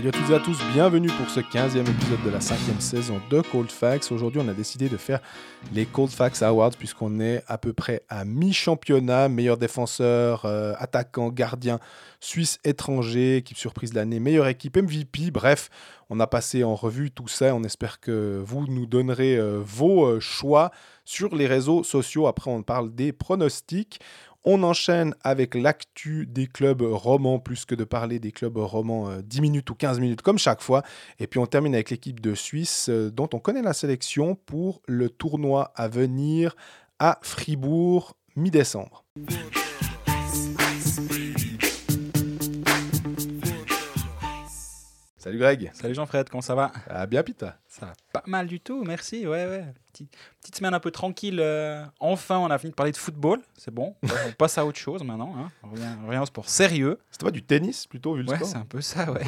Salut à toutes et à tous, bienvenue pour ce 15e épisode de la 5e saison de Cold Facts. Aujourd'hui, on a décidé de faire les Cold Facts Awards puisqu'on est à peu près à mi-championnat, meilleur défenseur, euh, attaquant, gardien, suisse étranger, équipe surprise de l'année, meilleure équipe MVP. Bref, on a passé en revue tout ça. On espère que vous nous donnerez euh, vos euh, choix sur les réseaux sociaux. Après, on parle des pronostics. On enchaîne avec l'actu des clubs romans, plus que de parler des clubs romans 10 euh, minutes ou 15 minutes comme chaque fois. Et puis on termine avec l'équipe de Suisse euh, dont on connaît la sélection pour le tournoi à venir à Fribourg mi-décembre. Salut Greg. Salut Jean-Fred, comment ça va? Ah, Bien Pita? Ça va pas mal du tout, merci. Ouais, ouais. Petite, semaine un peu tranquille. Euh, enfin, on a fini de parler de football. C'est bon. on passe à autre chose maintenant. Hein. On, revient, au sport sérieux. C'était pas du tennis plutôt, vu le ouais, c'est un peu ça, ouais.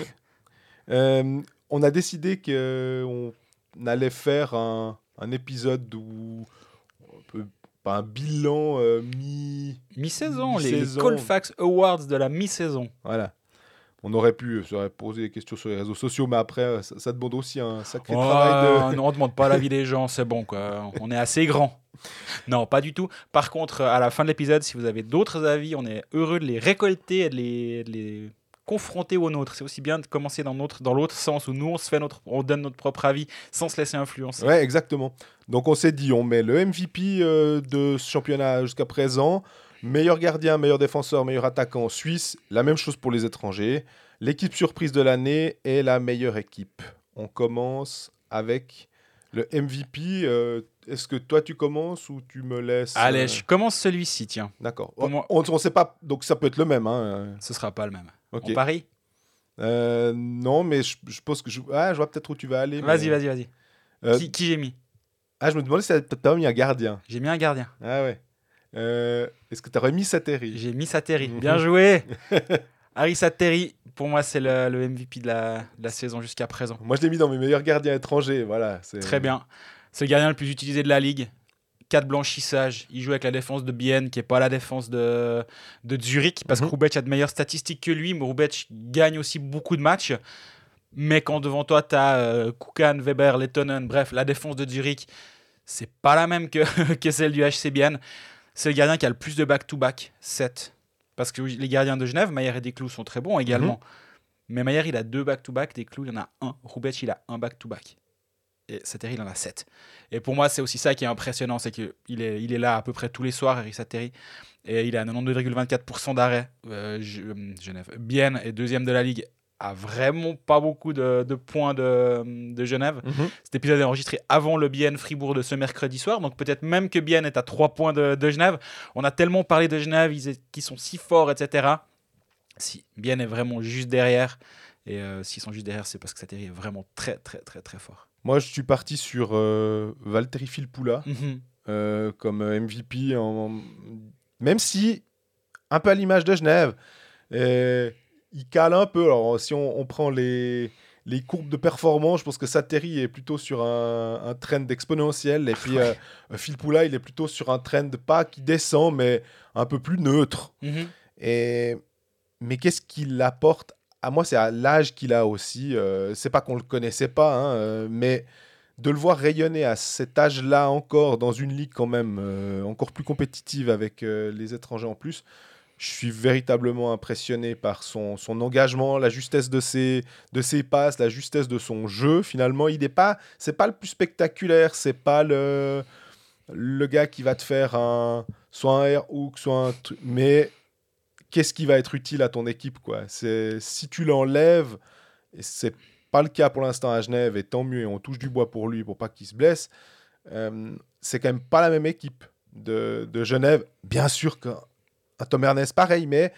Euh, on a décidé qu'on allait faire un, épisode où pas un bilan euh, mi mi-saison, les Colfax Awards de la mi-saison. Voilà on aurait pu se poser des questions sur les réseaux sociaux, mais après, euh, ça, demande aussi un sacré travail de... Non, on ne demande pas l'avis des gens, c'est bon, quoi. On est assez grand. Non, pas du tout. Par contre, à la fin de l'épisode, si vous avez d'autres avis, on est heureux de les récolter et de les, confronter aux nôtres. C'est aussi bien de commencer dans l'autre dans l'autre sens où nous on se fait notre on donne notre propre avis sans se laisser influencer. Ouais, exactement. Donc on s'est dit on met le MVP euh, de ce championnat jusqu'à présent, Meilleur gardien, meilleur défenseur, meilleur attaquant en Suisse. La même chose pour les étrangers. L'équipe surprise de l'année est la meilleure équipe. On commence avec le MVP. Euh, est-ce que toi tu commences ou tu me laisses Allez, euh, je commence celui-ci, tiens. D'accord. On ne sait pas, donc ça peut être le même. Hein. Ce sera pas le même. Ok. On parie? Euh, Non, mais je, pense que je, ah, je vois peut-être où tu vas aller. Vas-y, vas-y, vas-y. Qui, qui j'ai mis? Ah, je me demandais si tu as mis un gardien. J'ai mis un gardien. Ah ouais. Euh, est-ce que tu aurais mis Sateri? J'ai mis Sateri. Mhm. Bien joué Harry Sateri, pour moi, c'est le, MVP de la, saison jusqu'à présent. Moi, je l'ai mis dans mes meilleurs gardiens étrangers. Voilà, Très bien. C'est le gardien le plus utilisé de la ligue. 4 blanchissages. Il joue avec la défense de Bienne, qui n'est pas la défense de, de Zurich, parce que mhm. a de meilleures statistiques que lui. Mais gagne aussi beaucoup de matchs. Mais quand devant toi, tu as euh, Kukan, Weber, Lettonen, bref, la défense de Zurich, c'est pas la même que, que celle du HC Bienne. C'est le gardien qui a le plus de back-to-back, 7. Parce que les gardiens de Genève, Maillard et Desclous sont très bons également. Mhm. Mais Maillard, il a deux back-to-back, Desclous, il en a un. Roubaix, il a un back-to-back. Et Sateri, il en a 7. Et pour moi, c'est aussi ça qui est impressionnant, c'est qu'il est, il est là à peu près tous les soirs, Eric Sateri. Et il a 92,24% d'arrêt. Euh, euh, Genève. Bien est deuxième de la ligue a vraiment pas beaucoup de, points de, Genève. Mhm. Cet épisode est enregistré avant le Bienne Fribourg de ce mercredi soir, donc peut-être même que Bienne est à 3 points de, Genève. On a tellement parlé de Genève, ils sont si forts, etc. Si Bienne est vraiment juste derrière, et euh, s'ils sont juste derrière, c'est parce que Sateri est vraiment très, très, très, très fort. Moi, je suis parti sur euh, Valtteri Filppula mhm. euh, comme MVP, en... même si, un peu à l'image de Genève, il cale un peu. Alors, si on, prend les, les courbes de performance, je pense que Sateri est plutôt sur un, un trend exponentiel. Et puis, euh, Phil Poula, il est plutôt sur un trend pas qui descend, mais un peu plus neutre. Mhm. Et, mais qu'est-ce qu'il apporte? À moi C'est à l'âge qu'il a aussi. Euh, c'est pas qu'on le connaissait pas, hein, euh, mais de le voir rayonner à cet âge-là encore dans une ligue quand même encore plus compétitive avec les étrangers en plus je suis véritablement impressionné par son, son engagement, la justesse de ses, de ses passes, la justesse de son jeu. Finalement, il n'est pas, c'est pas le plus spectaculaire, c'est pas le, le gars qui va te faire un, soit un air hook, soit un truc, mais qu'est-ce qui va être utile à ton équipe quoi? C'est si tu l'enlèves, et c'est pas le cas pour l'instant à Genève, et tant mieux, on touche du bois pour lui pour pas qu'il se blesse. Euh, c'est quand même pas la même équipe de, de Genève. Bien sûr que Tom Ernest, pareil, mais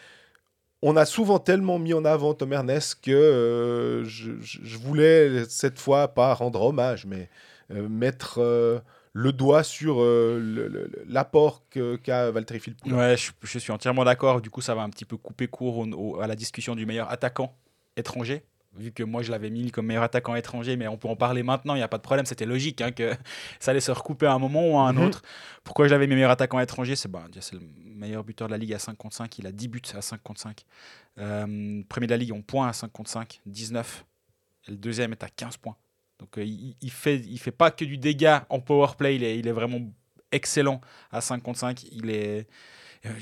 on a souvent tellement mis en avant Tom Ernest que euh, je, voulais cette fois pas rendre hommage, mais euh, mettre euh, le doigt sur l'apport qu'a Valtteri Filppula. Ouais, je, suis entièrement d'accord. Du coup, ça va un petit peu couper court à la discussion du meilleur attaquant étranger vu que moi je l'avais mis comme meilleur attaquant étranger, mais on peut en parler maintenant, il n'y a pas de problème, c'était logique hein, que ça allait se recouper à un moment ou à un mhm. autre. Pourquoi je l'avais mis meilleur attaquant étranger? C'est bah, le meilleur buteur de la ligue à 5 contre 5, il a 10 buts à 5 contre 5. Euh, premier de la ligue en points à 5 contre 5, 19 et le deuxième est à 15 points. Donc euh, il, il, fait, il fait pas que du dégât en power play, il est, il est vraiment excellent à 5 contre 5. Il est,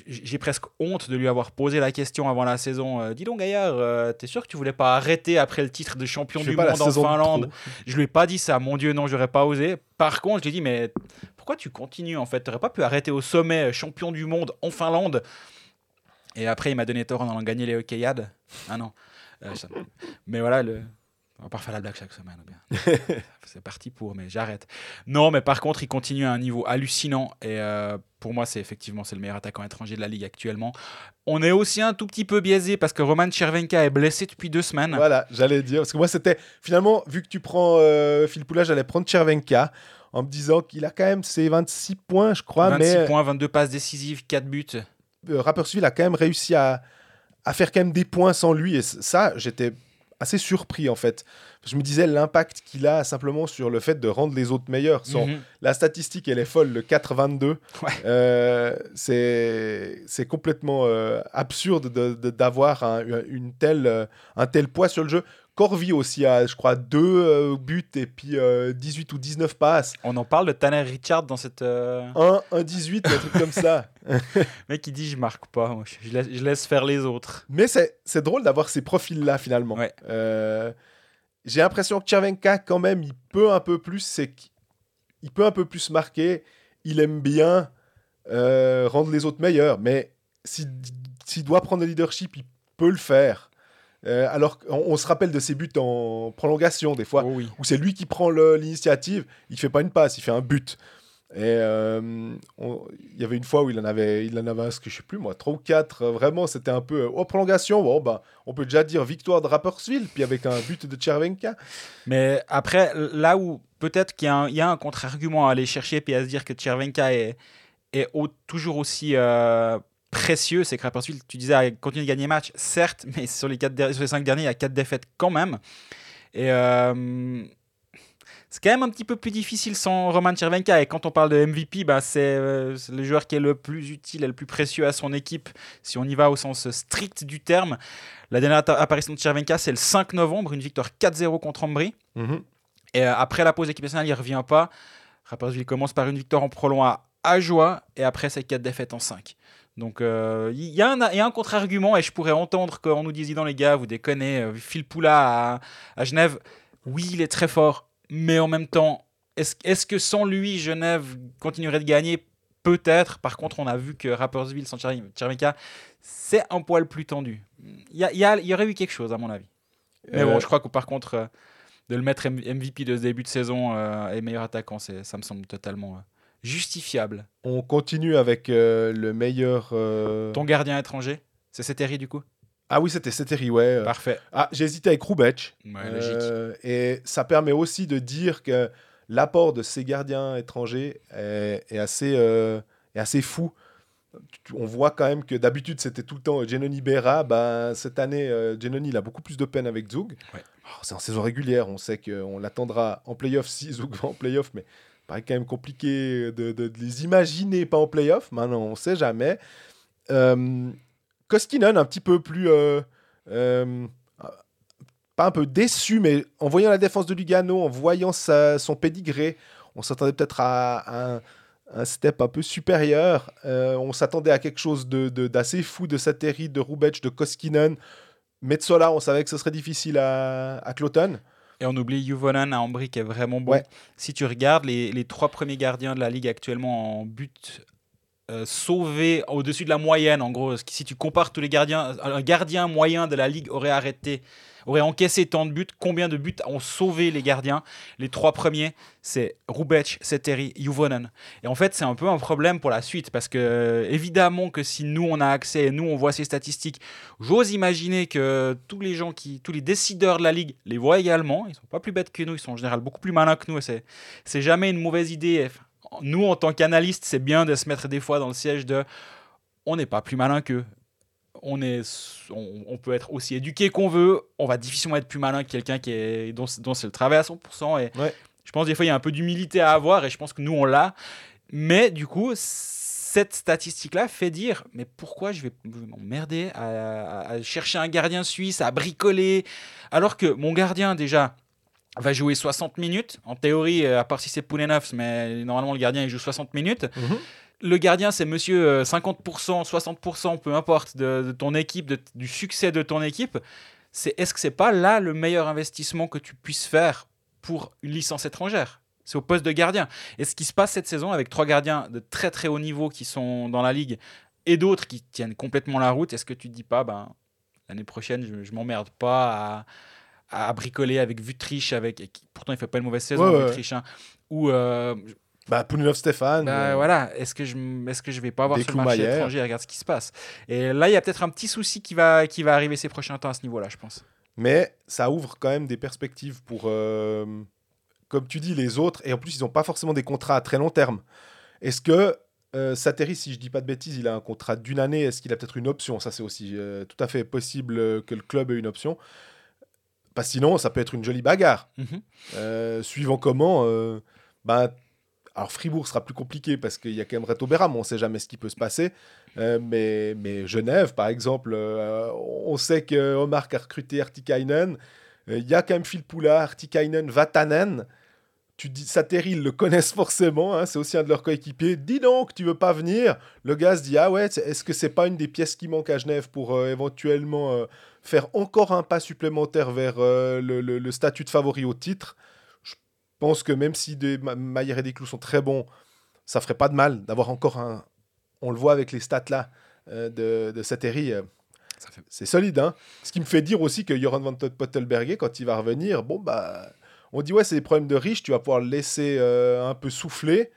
j'ai presque honte de lui avoir posé la question avant la saison. Euh, dis donc, Gaillard, euh, t'es sûr que tu voulais pas arrêter après le titre de champion du monde en Finlande? Je lui ai pas dit ça. Mon Dieu, non, j'aurais pas osé. Par contre, je lui ai dit, mais pourquoi tu continues en fait? T'aurais pas pu arrêter au sommet champion du monde en Finlande? Et après, il m'a donné tort en allant gagner les Hockeyades. Ah non. Mais voilà, le, on va pas faire la blague chaque semaine. c'est parti pour, mais j'arrête. Non, mais par contre, il continue à un niveau hallucinant. Et euh, pour moi, c'est effectivement c'est le meilleur attaquant étranger de la ligue actuellement. On est aussi un tout petit peu biaisé parce que Roman Chervenka est blessé depuis deux semaines. Voilà, j'allais dire. Parce que moi, c'était finalement, vu que tu prends euh, Phil Poula, j'allais prendre Chervenka en me disant qu'il a quand même ses 26 points, je crois. 26 points, 22 passes décisives, 4 buts. Euh, Rapperswil a quand même réussi à, à faire quand même des points sans lui. Et ça, j'étais assez surpris en fait. Je me disais l'impact qu'il a simplement sur le fait de rendre les autres meilleurs. Mhm. La statistique, elle est folle, le 4-22. Euh, c'est complètement euh, absurde d'avoir un, une telle, euh, un tel poids sur le jeu. Corvi aussi a, je crois, deux buts et puis 18 ou 19 passes. On en parle de Tanner Richard dans cette. 1, 1, 18, un truc comme ça. mec, il dit Je marque pas, je, laisse, je, laisse, faire les autres. Mais c'est drôle d'avoir ces profils-là finalement. J'ai l'impression que Chervenka, quand même, il peut un peu plus, c'est il peut un peu plus marquer. Il aime bien euh, rendre les autres meilleurs, mais s'il doit prendre le leadership, il peut le faire. Euh, alors on, se rappelle de ses buts en prolongation des fois, oh où c'est lui qui prend l'initiative, il fait pas une passe, il fait un but. Et euh, il y avait une fois où il en avait, il en avait ce que je sais plus moi, 3 ou 4. Euh, vraiment, c'était un peu. Oh, prolongation, bon, bah, on peut déjà dire victoire de Rapperswil, puis avec un but de Chervenka. Mais après, là où peut-être qu'il y, a un contre-argument à aller chercher, puis à se dire que Chervenka est, est toujours aussi. Euh, précieux, c'est que Rapperswil, tu disais, continue de gagner match, certes, mais sur les, quatre, sur les cinq derniers, il y a 4 défaites quand même. Et c'est quand même un petit peu plus difficile sans Roman Chervenka. Et quand on parle de MVP, bah, euh, c'est le joueur qui est le plus utile et le plus précieux à son équipe, si on y va au sens strict du terme. La dernière apparition de Chervenka, c'est le 5 novembre, une victoire 4-0 contre Ambry. Mhm. Et euh, après la pause équipe nationale, il ne revient pas. il commence par une victoire en prolong à Ajoie et après, c'est 4 défaites en 5. Donc euh, il y, a un contre-argument et je pourrais entendre qu'on nous dise, dans les gars, vous déconnez, Phil Poula à, à Genève, oui, il est très fort, mais en même temps, est-ce que sans lui, Genève continuerait de gagner? Peut-être. Par contre, on a vu que Rappersville sans Chervenka, c'est un poil plus tendu. Il y, y, aurait eu quelque chose, à mon avis. Mais bon, euh. je crois que par contre, euh, de le mettre MVP de ce début de saison euh, et meilleur attaquant, ça me semble totalement justifiable. On continue avec le meilleur. Ton gardien étranger C'est Ceteri du coup? Ah oui, c'était Ceteri, ouais. Parfait. Ah, j'ai hésité avec. Ouais, logique. et ça permet aussi de dire que l'apport de ces gardiens étrangers est, assez, euh, est assez fou. On voit quand même que d'habitude c'était tout le temps Berra. Ben, cette année, euh, il a beaucoup plus de peine avec Zug. Ouais. Oh, c'est en saison régulière, on sait qu'on l'attendra en playoff si Zug va en playoff, mais paraît quand même compliqué de, les imaginer pas en playoff. Maintenant, on sait jamais. Euh, Koskinen, un petit peu plus. Euh, pas un peu déçu, mais en voyant la défense de Lugano, en voyant son pédigré, on s'attendait peut-être à, un, step un peu supérieur. Euh, on s'attendait à quelque chose d'assez fou de Sateri, de Rubec, de Koskinen. Metsola, on savait que ce serait difficile à, à Cloton. Et on oublie Juvonen à Ambry qui est vraiment bon. Si tu regardes les, les, trois premiers gardiens de la ligue actuellement en but euh, sauvé au-dessus de la moyenne, en gros, si tu compares tous les gardiens, un gardien moyen de la ligue aurait arrêté aurait encaissé tant de buts. Combien de buts ont sauvé les gardiens? Les trois premiers, c'est Rubec, Seteri, Juvonen. Et en fait, c'est un peu un problème pour la suite parce que, évidemment, que si nous on a accès et nous on voit ces statistiques, j'ose imaginer que tous les gens qui, tous les décideurs de la ligue les voient également. Ils sont pas plus bêtes que nous, ils sont en général beaucoup plus malins que nous. C'est, c'est jamais une mauvaise idée. Nous, en tant qu'analystes, c'est bien de se mettre des fois dans le siège de on n'est pas plus malin qu'eux on, est, on, peut être aussi éduqué qu'on veut, on va difficilement être plus malin que quelqu'un qui est, dont, c'est le travail à 100%. Et je pense des fois, il y a un peu d'humilité à avoir, et je pense que nous, on l'a. Mais du coup, cette statistique-là fait dire mais pourquoi je vais, m'emmerder à, chercher un gardien suisse, à bricoler, alors que mon gardien déjà va jouer 60 minutes, en théorie, à part si c'est Poulenovs, mais normalement le gardien il joue 60 minutes. Mhm. Le gardien, c'est monsieur 50%, 60%, peu importe, de, ton équipe, du succès de ton équipe. C'est est-ce que c'est pas là le meilleur investissement que tu puisses faire pour une licence étrangère? C'est au poste de gardien. Et ce qui se passe cette saison avec trois gardiens de très très haut niveau qui sont dans la ligue et d'autres qui tiennent complètement la route, est-ce que tu te dis pas, ben, l'année prochaine, je, je m'emmerde pas à, à, bricoler avec Vutriche, avec, pourtant il fait pas une mauvaise saison, ouais, Vutriche, hein, ou. Euh, bah, Stéphane. Bah, euh, voilà, est-ce que, je, est-ce que je vais pas avoir sur le marché étranger Regarde ce qui se passe? Et là, il y a peut-être un petit souci qui va, qui va arriver ces prochains temps à ce niveau-là, je pense. Mais ça ouvre quand même des perspectives pour. Euh, comme tu dis, les autres, et en plus, ils n'ont pas forcément des contrats à très long terme. Est-ce que euh, Sateri, si je dis pas de bêtises, il a un contrat d'une année, est-ce qu'il a peut-être une option? Ça, c'est aussi euh, tout à fait possible que le club ait une option. Parce que sinon, ça peut être une jolie bagarre. Mhm. Suivant comment, ben, alors Fribourg sera plus compliqué parce qu'il y a quand même Reto Beram, on ne sait jamais ce qui peut se passer. mais, mais Genève, par exemple, on sait que Omar a recruté Artikainen. Il y a quand même Phil Poula, Artikainen, Vatanen tu dis, Sateri, ils le connaissent forcément, hein, c'est aussi un de leurs coéquipiers. Dis donc, tu veux pas venir? Le gars se dit, ah ouais, est-ce que c'est pas une des pièces qui manquent à Genève pour euh, éventuellement euh, faire encore un pas supplémentaire vers euh, le, statut de favori au titre? Pense que même si des Maillère et des Clous sont très bons, ça ferait pas de mal d'avoir encore un. On le voit avec les stats là de, de Sateri. C'est solide. Hein Ce qui me fait dire aussi que Joran van Pottelberger, quand il va revenir, bon, bah on dit, ouais, c'est des problèmes de riches, tu vas pouvoir le laisser euh, un peu souffler.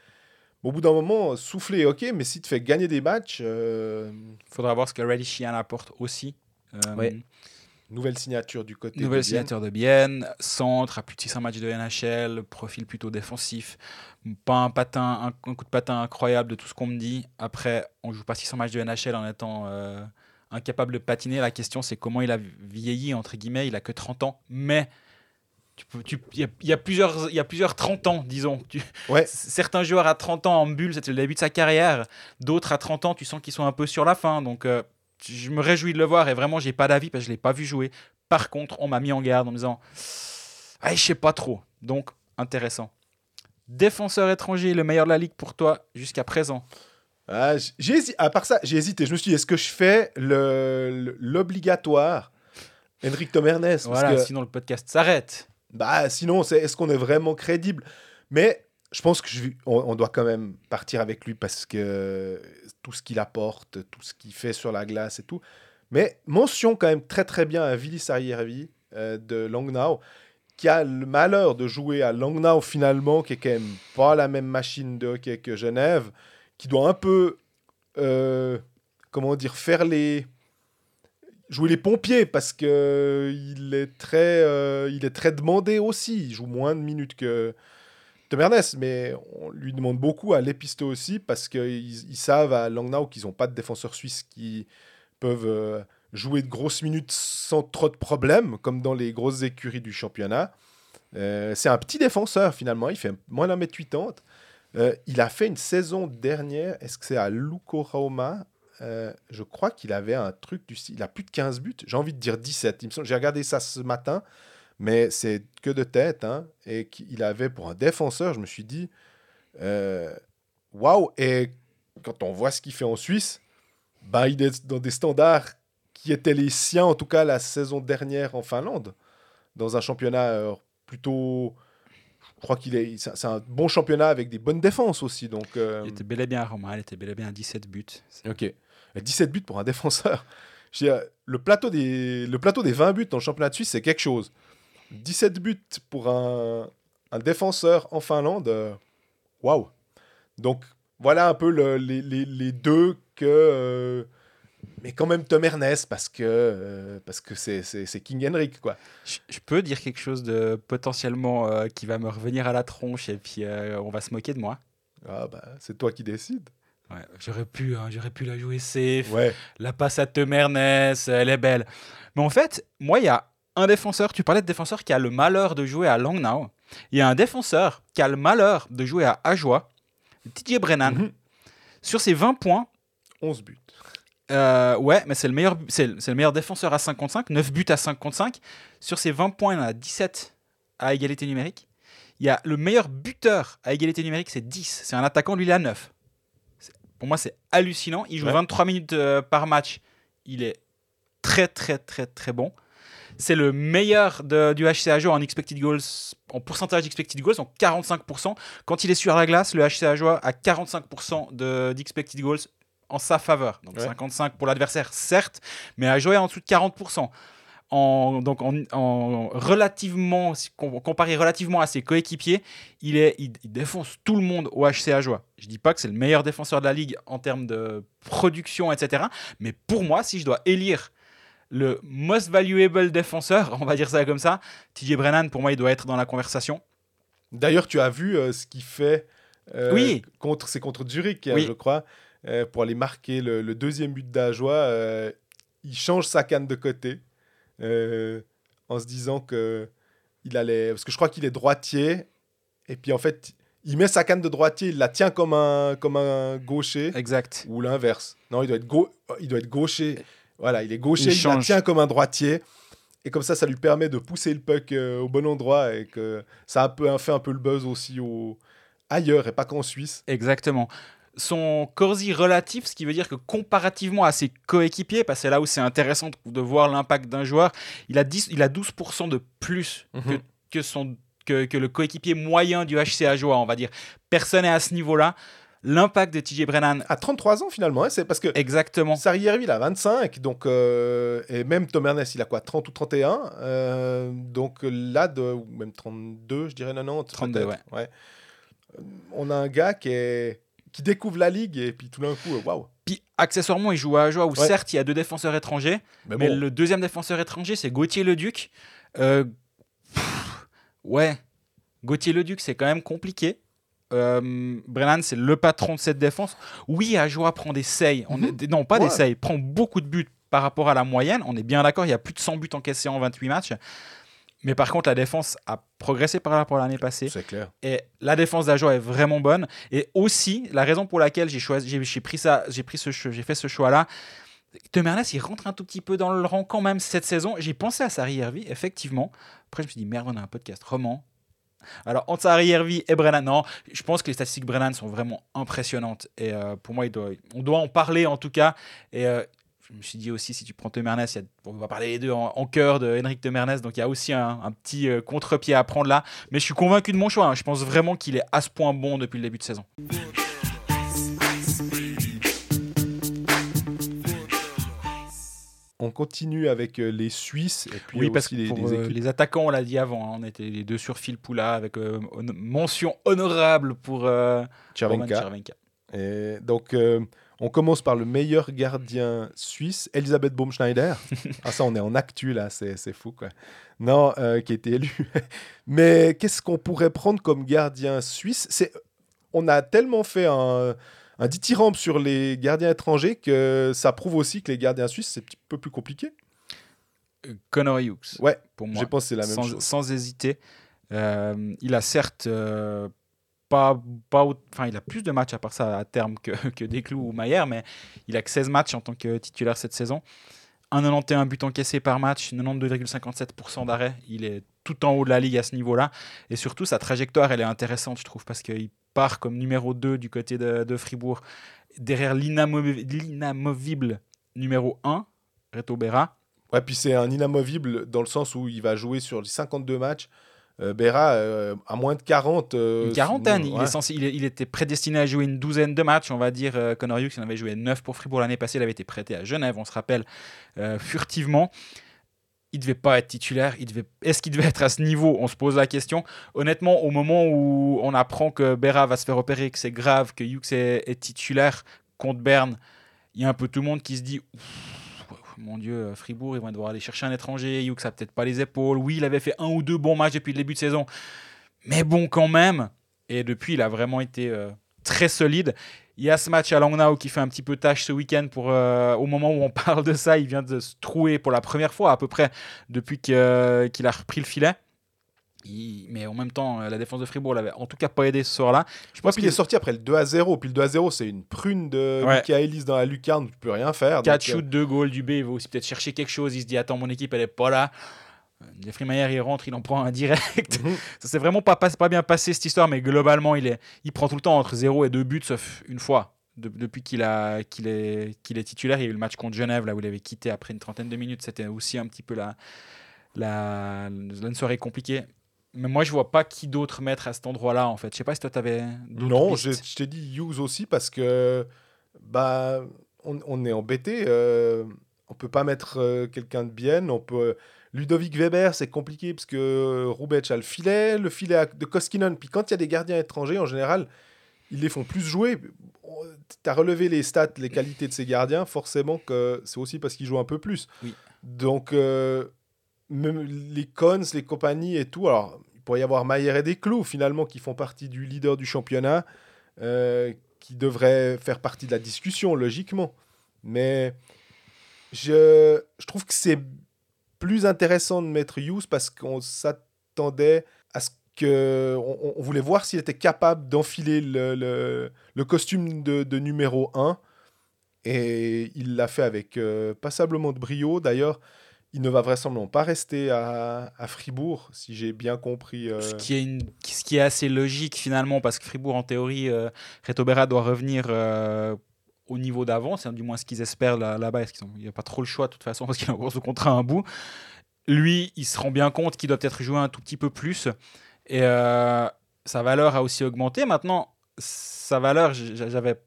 au bout d'un moment, souffler, ok, mais si tu fais gagner des matchs. Il euh, faudra voir ce que Reddy Chian apporte aussi. Euh, Nouvelle signature du côté Nouvelle de signature de Bienne, centre, à plus de 600 matchs de NHL, profil plutôt défensif. Pas un, patin, un, coup de patin incroyable de tout ce qu'on me dit. Après, on joue pas 600 matchs de NHL en étant incapable de patiner. La question, c'est comment il a vieilli, entre guillemets. Il a que 30 ans, mais il y, a plusieurs, il y a plusieurs 30 ans, disons. Tu, ouais. Certains joueurs à 30 ans en bulle, c'était le début de sa carrière. D'autres à 30 ans, tu sens qu'ils sont un peu sur la fin. Donc, euh, je me réjouis de le voir et vraiment, j'ai pas d'avis parce que je l'ai pas vu jouer. Par contre, on m'a mis en garde en me disant, ah, je sais pas trop. Donc, intéressant. Défenseur étranger, le meilleur de la ligue pour toi jusqu'à présent. Ah, j'ai à part ça, j'ai hésité. Je me suis dit, est-ce que je fais l'obligatoire Henrik Tom Ernest Voilà, sinon le podcast s'arrête. Bah, sinon, c'est, est-ce qu'on est vraiment crédible? Mais je pense que on, doit quand même partir avec lui parce que tout ce qu'il apporte, tout ce qu'il fait sur la glace et tout. Mais mention quand même très très bien à Vili Sariervi euh, de Langnau, qui a le malheur de jouer à Langnau finalement, qui est quand même pas la même machine de hockey que Genève, qui doit un peu, euh, comment dire, faire les jouer les pompiers parce que il est très, euh, il est très demandé aussi. Il joue moins de minutes que Tom Ernest, mais on lui demande beaucoup à l'épisto aussi parce qu'ils ils savent à Langnau qu'ils n'ont pas de défenseurs suisses qui peuvent euh, jouer de grosses minutes sans trop de problèmes, comme dans les grosses écuries du championnat. Euh, c'est un petit défenseur finalement, il fait moins d'un mètre 80. il a fait une saison dernière, est-ce que c'est à euh, je crois qu'il avait un truc du style. Il a plus de 15 buts. J'ai envie de dire 17. J'ai regardé ça ce matin, mais c'est que de tête. Hein, et qu'il avait pour un défenseur, je me suis dit euh, waouh! Et quand on voit ce qu'il fait en Suisse, bah, il est dans des standards qui étaient les siens, en tout cas la saison dernière en Finlande, dans un championnat euh, plutôt. Je crois qu'il est, c'est un bon championnat avec des bonnes défenses aussi. Donc, Il était bel et bien à Roma, il était bel et bien à 17 buts. Ok. 17 buts pour un défenseur. le, plateau des, le plateau des 20 buts dans le championnat de Suisse, c'est quelque chose. 17 buts pour un, un défenseur en Finlande, euh, waouh! Donc, voilà un peu les, les, les, deux que. Euh, mais quand même Tom Ernest, parce que euh, parce que c'est King Henrik, quoi. Je, peux dire quelque chose de potentiellement qui va me revenir à la tronche et puis on va se moquer de moi. Ah, bah, c'est toi qui décides j'aurais pu, hein, j'aurais pu la jouer safe. La passe à Temernes, elle est belle. Mais en fait, moi, il y a un défenseur, tu parlais de défenseur qui a le malheur de jouer à Langnau. Il y a un défenseur qui a le malheur de jouer à Ajoie, TJ Brennan. Mhm. Sur ces 20 points. 11 buts. Euh, ouais, mais c'est le, meilleur, c'est, le meilleur défenseur à 55, 9 buts à 55. Sur ces 20 points, il en a 17 à égalité numérique. Il y a le meilleur buteur à égalité numérique, c'est 10. C'est un attaquant, lui, il à 9. Pour moi, c'est hallucinant. Il joue 23 minutes euh, par match. Il est très, très, très, très bon. C'est le meilleur de, du HCA en expected goals, en pourcentage d'expected goals, en 45%. Quand il est sur la glace, le HCA a 45% d'expected goals en sa faveur. Donc 55 pour l'adversaire, certes, mais à jouer en dessous de 40%. En, donc en, relativement, comparé relativement à ses coéquipiers, il, est, il, défonce tout le monde au HCA Joie. Je dis pas que c'est le meilleur défenseur de la ligue en termes de production, etc. Mais pour moi, si je dois élire le most valuable défenseur, on va dire ça comme ça, TJ Brennan, pour moi, il doit être dans la conversation. D'ailleurs, tu as vu euh, ce qu'il fait euh, oui. contre, c'est contre Zurich, hein, je crois, euh, pour aller marquer le, deuxième but d'Ajoie. il change sa canne de côté en se disant que il allait, parce que je crois qu'il est droitier, et puis en fait, il met sa canne de droitier, il la tient comme un, comme un gaucher. Exact. Ou l'inverse. Non, il doit être, il doit être gaucher voilà, il est gaucher, il, il tient comme un droitier. Et comme ça, ça lui permet de pousser le puck euh, au bon endroit et que ça a un peu, fait un peu le buzz aussi au... ailleurs et pas qu'en Suisse. Exactement. Son corsi relatif, ce qui veut dire que comparativement à ses coéquipiers, parce que c'est là où c'est intéressant de voir l'impact d'un joueur, il a, 10, il a 12% de plus que, mhm. que, son, que, que le coéquipier moyen du HCA Joie, on va dire. Personne n'est à ce niveau-là l'impact de TJ Brennan. À 33 ans finalement, hein, c'est parce que. Exactement. Sarrieri, il a 25, donc. Euh, et même Tom Ernest, il a quoi 30 ou 31 euh, Donc là, de, même 32, je dirais 90. 32, ouais. ouais. Euh, on a un gars qui, est, qui découvre la ligue et puis tout d'un coup, waouh. Puis accessoirement, il joue à joie où certes, il y a deux défenseurs étrangers, mais, le deuxième défenseur étranger, c'est Gauthier Leduc. ouais. Gauthier Leduc, c'est quand même compliqué. Euh, Brennan, c'est le patron de cette défense. Oui, Ajoa prend des seils. On mhm. non, pas des seils. Prend beaucoup de buts par rapport à la moyenne. On est bien d'accord, il y a plus de 100 buts encaissés en 28 matchs. Mais par contre, la défense a progressé par rapport à l'année passée. C'est clair. Et la défense d'Ajoa est vraiment bonne. Et aussi, la raison pour laquelle j'ai choisi, j'ai pris ça, j'ai pris ce, j'ai fait ce choix-là. Temernes, il rentre un tout petit peu dans le rang quand même cette saison. J'ai pensé à Sari Hervey, effectivement. Après, je me suis dit, merde, on a un podcast roman. Alors, entre Hervey et Brennan, non, je pense que les statistiques Brennan sont vraiment impressionnantes. Et euh, pour moi, on doit en parler en tout cas. Et euh, je me suis dit aussi, si tu prends Temernes, on va parler les deux en, cœur de Henrik Temernes, donc il y a aussi un, petit euh, contre-pied à prendre là. Mais je suis convaincu de mon choix. Hein. Je pense vraiment qu'il est à ce point bon depuis le début de saison. On continue avec euh, les Suisses et puis oui, parce que les, euh, les, attaquants, on l'a dit avant, hein, on était les deux sur Phil Poula avec euh, mention honorable pour Chervenka. Et donc, on commence par le meilleur gardien suisse, Elisabeth Baumschneider. ah, ça, on est en actu là, c'est fou quoi. Non, qui a été élu. Mais qu'est-ce qu'on pourrait prendre comme gardien suisse? On a tellement fait un un dithyrambe sur les gardiens étrangers que ça prouve aussi que les gardiens suisses, c'est un petit peu plus compliqué. Euh, Connor Hughes. Ouais, pour moi. Je pense que c'est la même sans, chose. Sans hésiter. Euh, il a certes euh, pas, pas. Enfin, il a plus de matchs à part ça à terme que, que Desclous ou Maillère, mais il a que 16 matchs en tant que titulaire cette saison. 1,91 buts encaissés par match, 92,57% d'arrêt. Il est tout en haut de la ligue à ce niveau-là. Et surtout, sa trajectoire, elle est intéressante, je trouve, parce qu'il part comme numéro 2 du côté de, Fribourg, derrière l'inamovible numéro 1, Reto Berra. Ouais, puis c'est un inamovible dans le sens où il va jouer sur les 52 matchs. Euh, Berra, euh, à moins de 40. Euh, une quarantaine. Il, est censé, il, était prédestiné à jouer une douzaine de matchs. On va dire, Connor Hughes, il en avait joué 9 pour Fribourg l'année passée. Il avait été prêté à Genève, on se rappelle, furtivement il devait pas être titulaire. Est-ce qu'il devait être à ce niveau? On se pose la question. Honnêtement, au moment où on apprend que Berra va se faire opérer, que c'est grave, que Hughes est, titulaire contre Berne, il y a un peu tout le monde qui se dit mon Dieu, Fribourg, ils vont devoir aller chercher un étranger. Hughes a peut-être pas les épaules. Oui, il avait fait un ou deux bons matchs depuis le début de saison. Mais bon, quand même. Et depuis, il a vraiment été euh, très solide. Il y a ce match à Langnau qui fait un petit peu tâche ce week-end. Pour, euh, au moment où on parle de ça, il vient de se trouer pour la première fois à peu près depuis qu'il a repris le filet. mais en même temps, la défense de Fribourg l'avait en tout cas pas aidé ce soir-là. Je pense qu'il est sorti après le 2 à 0. Puis le 2 à 0, c'est une prune de ouais. dans la lucarne, tu peux rien faire. 4 shoots, 2 goals du B, il va aussi peut-être chercher quelque chose. Il se dit Attends, mon équipe, elle est pas là. Jeffrey Mayer, il rentre, il en prend un direct. Mhm. Ça s'est vraiment pas, pas bien passé cette histoire, mais globalement, il, est, il prend tout le temps entre 0 et 2 buts, sauf une fois. depuis qu'il est, est titulaire, il y a eu le match contre Genève, là où il avait quitté après une trentaine de minutes. C'était aussi un petit peu la, la, une soirée compliquée. Mais moi, je vois pas qui d'autre mettre à cet endroit-là, en fait. Je sais pas si toi, tu avais. Non, je, je t'ai dit Hughes aussi parce que bah, on, on est embêté. Euh, on peut pas mettre euh, quelqu'un de bien. On peut. Ludovic Weber, c'est compliqué parce que euh, Roubec a le filet, le filet de Koskinen. Puis quand il y a des gardiens étrangers, en général, ils les font plus jouer. Tu as relevé les stats, les qualités de ces gardiens, forcément que c'est aussi parce qu'ils jouent un peu plus. Oui. Donc, même les cons, les compagnies et tout. Alors, il pourrait y avoir Mayer et Desclos, finalement, qui font partie du leader du championnat, euh, qui devraient faire partie de la discussion, logiquement. Mais je, je trouve que c'est plus intéressant de mettre Hughes parce qu'on s'attendait à ce que. On, voulait voir s'il était capable d'enfiler le, le, costume de, numéro 1. Et il l'a fait avec euh, passablement de brio. D'ailleurs, il ne va vraisemblablement pas rester à, Fribourg, si j'ai bien compris. Euh. Ce, qui est ce qui est assez logique finalement, parce que Fribourg, en théorie, euh, Reto Berra doit revenir au niveau d'avant, c'est du moins ce qu'ils espèrent là-bas. il n'y a pas trop le choix de toute façon, parce qu'il a encore ce contrat à un bout. Lui, il se rend bien compte qu'il doit peut-être jouer un tout petit peu plus. Et sa valeur a aussi augmenté. Maintenant, sa valeur, j'avais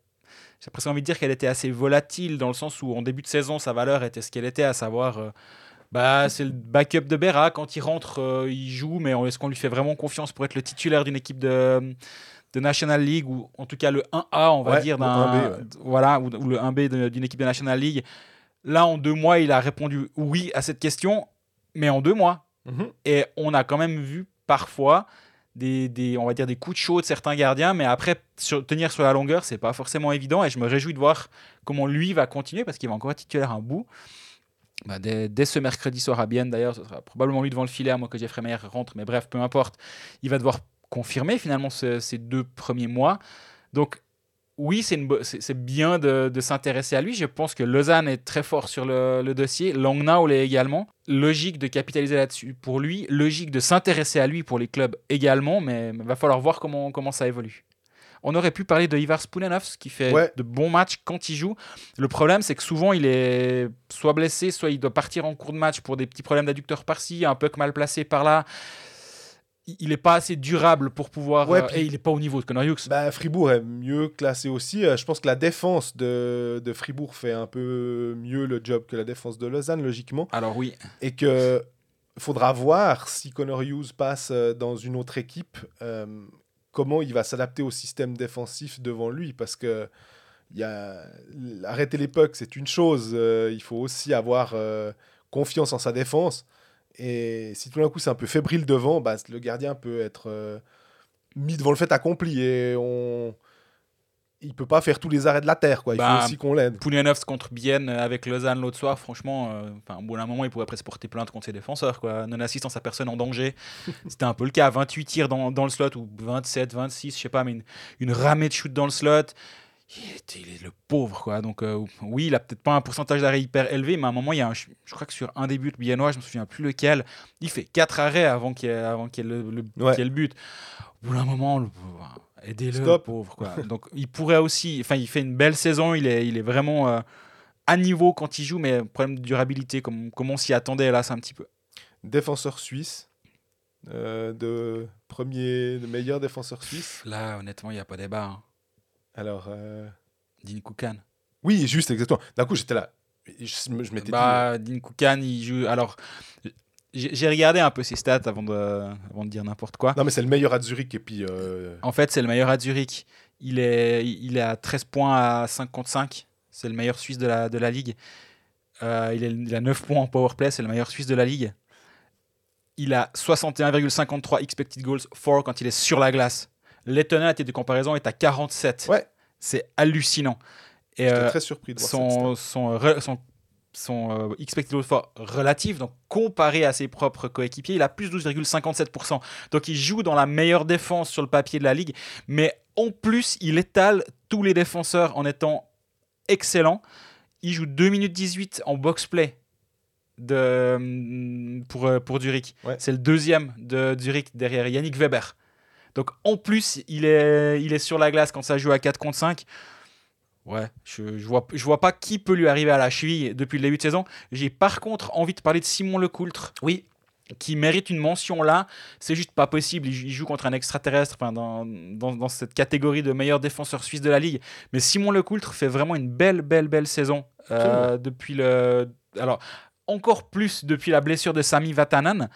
j'ai presque envie de dire qu'elle était assez volatile dans le sens où en début de saison, sa valeur était ce qu'elle était, à savoir bah, c'est le backup de Berra. Quand il rentre, euh, il joue, mais est-ce qu'on lui fait vraiment confiance pour être le titulaire d'une équipe de, de National League, ou en tout cas le 1A, on va dire, d'un, voilà, ou, le 1B d'une équipe de National League Là, en deux mois, il a répondu oui à cette question, mais en deux mois. Mhm. Et on a quand même vu parfois des, des, on va dire des coups de chaud de certains gardiens, mais après, tenir sur la longueur, c'est pas forcément évident. Et je me réjouis de voir comment lui va continuer, parce qu'il va encore être titulaire un bout. Bah, dès, ce mercredi soir à Bienne, d'ailleurs, ce sera probablement lui devant le filet, à moins que Jeffrey Meyer rentre, mais bref, peu importe. Il va devoir confirmer finalement ces deux premiers mois. Donc, oui, c'est bien de, s'intéresser à lui. Je pense que Lausanne est très fort sur le, le dossier. Langnau l'est également. Logique de capitaliser là-dessus pour lui. Logique de s'intéresser à lui pour les clubs également. Mais il va falloir voir comment, comment ça évolue. On aurait pu parler de Ivar Spoulenovs qui fait de bons matchs quand il joue. Le problème, c'est que souvent, il est soit blessé, soit il doit partir en cours de match pour des petits problèmes d'adducteur par-ci, un peu mal placé par-là. Il n'est pas assez durable pour pouvoir. Euh, et il n'est pas au niveau de Connor Hughes. Bah, Fribourg est mieux classé aussi. Euh, je pense que la défense de, de Fribourg fait un peu mieux le job que la défense de Lausanne, logiquement. Alors oui. Et que faudra voir si Connor Hughes passe euh, dans une autre équipe comment il va s'adapter au système défensif devant lui parce que y a... arrêter l'époque c'est une chose il faut aussi avoir confiance en sa défense et si tout d'un coup c'est un peu fébrile devant bah, le gardien peut être euh, mis devant le fait accompli et on il peut pas faire tous les arrêts de la terre quoi. Il faut bah, aussi qu'on l'aide. Poulianovs contre Bienne avec Lausanne l'autre soir franchement enfin au bout d'un moment il pourrait presque porter plainte contre ses défenseurs quoi. Non assistance à personne en danger. C'était un peu le cas. 28 tirs dans, dans, le slot ou 27 26 je sais pas mais une, une ramée de shoot dans le slot il, était, est le pauvre quoi donc euh, oui il a peut-être pas un pourcentage d'arrêt hyper élevé mais à un moment il y a je, crois que sur un des buts biennois je me souviens plus lequel il fait quatre arrêts avant qu'il y ait, avant qu'il y ait le, le, le but au bout d'un moment le, Aidez-le, pauvre. Quoi. Donc, il pourrait aussi. Enfin, il fait une belle saison. Il est, il est vraiment euh, à niveau quand il joue, mais problème de durabilité, comme, comme on s'y attendait, là, c'est un petit peu. Défenseur suisse. Euh, de premier, de meilleur défenseur suisse. Là, honnêtement, il n'y a pas débat. Hein. Alors. Euh... Dean Koukan. Oui, juste, exactement. D'un coup, j'étais là. Je, je m'étais bah, dit. Dean Koukan, il joue. Alors, j'ai regardé un peu ses stats avant de, avant de dire n'importe quoi. Non, mais c'est le meilleur à Zurich. Et puis, euh, En fait, c'est le meilleur à Zurich. Il est, il est à 13 points à 5 contre 5. C'est le meilleur Suisse de la, de la ligue. Euh, il, est, il, a 9 points en powerplay. C'est le meilleur Suisse de la ligue. Il a 61,53 expected goals for quand il est sur la glace. L'étonnante de comparaison est à 47. Ouais. C'est hallucinant. J'étais euh, très surpris de voir son, son, son son euh, expected for relatif, donc comparé à ses propres coéquipiers, il a plus 12,57%. Donc il joue dans la meilleure défense sur le papier de la ligue, mais en plus, il étale tous les défenseurs en étant excellent. Il joue 2 minutes 18 en box-play de, mm, pour, euh, pour Zurich. C'est le deuxième de Zurich derrière Yannick Weber. Donc en plus, il est, il est sur la glace quand ça joue à 4 contre 5. Ouais, je, je, vois, je vois pas qui peut lui arriver à la cheville depuis le début de saison. J'ai par contre envie de parler de Simon Lecoultre. Oui. Qui mérite une mention là. C'est juste pas possible. Il joue contre un extraterrestre dans, dans, dans, cette catégorie de meilleur défenseur suisse de la ligue. Mais Simon Lecoultre fait vraiment une belle, belle, belle saison euh, depuis le. Alors, encore plus depuis la blessure de Sami Vatanen.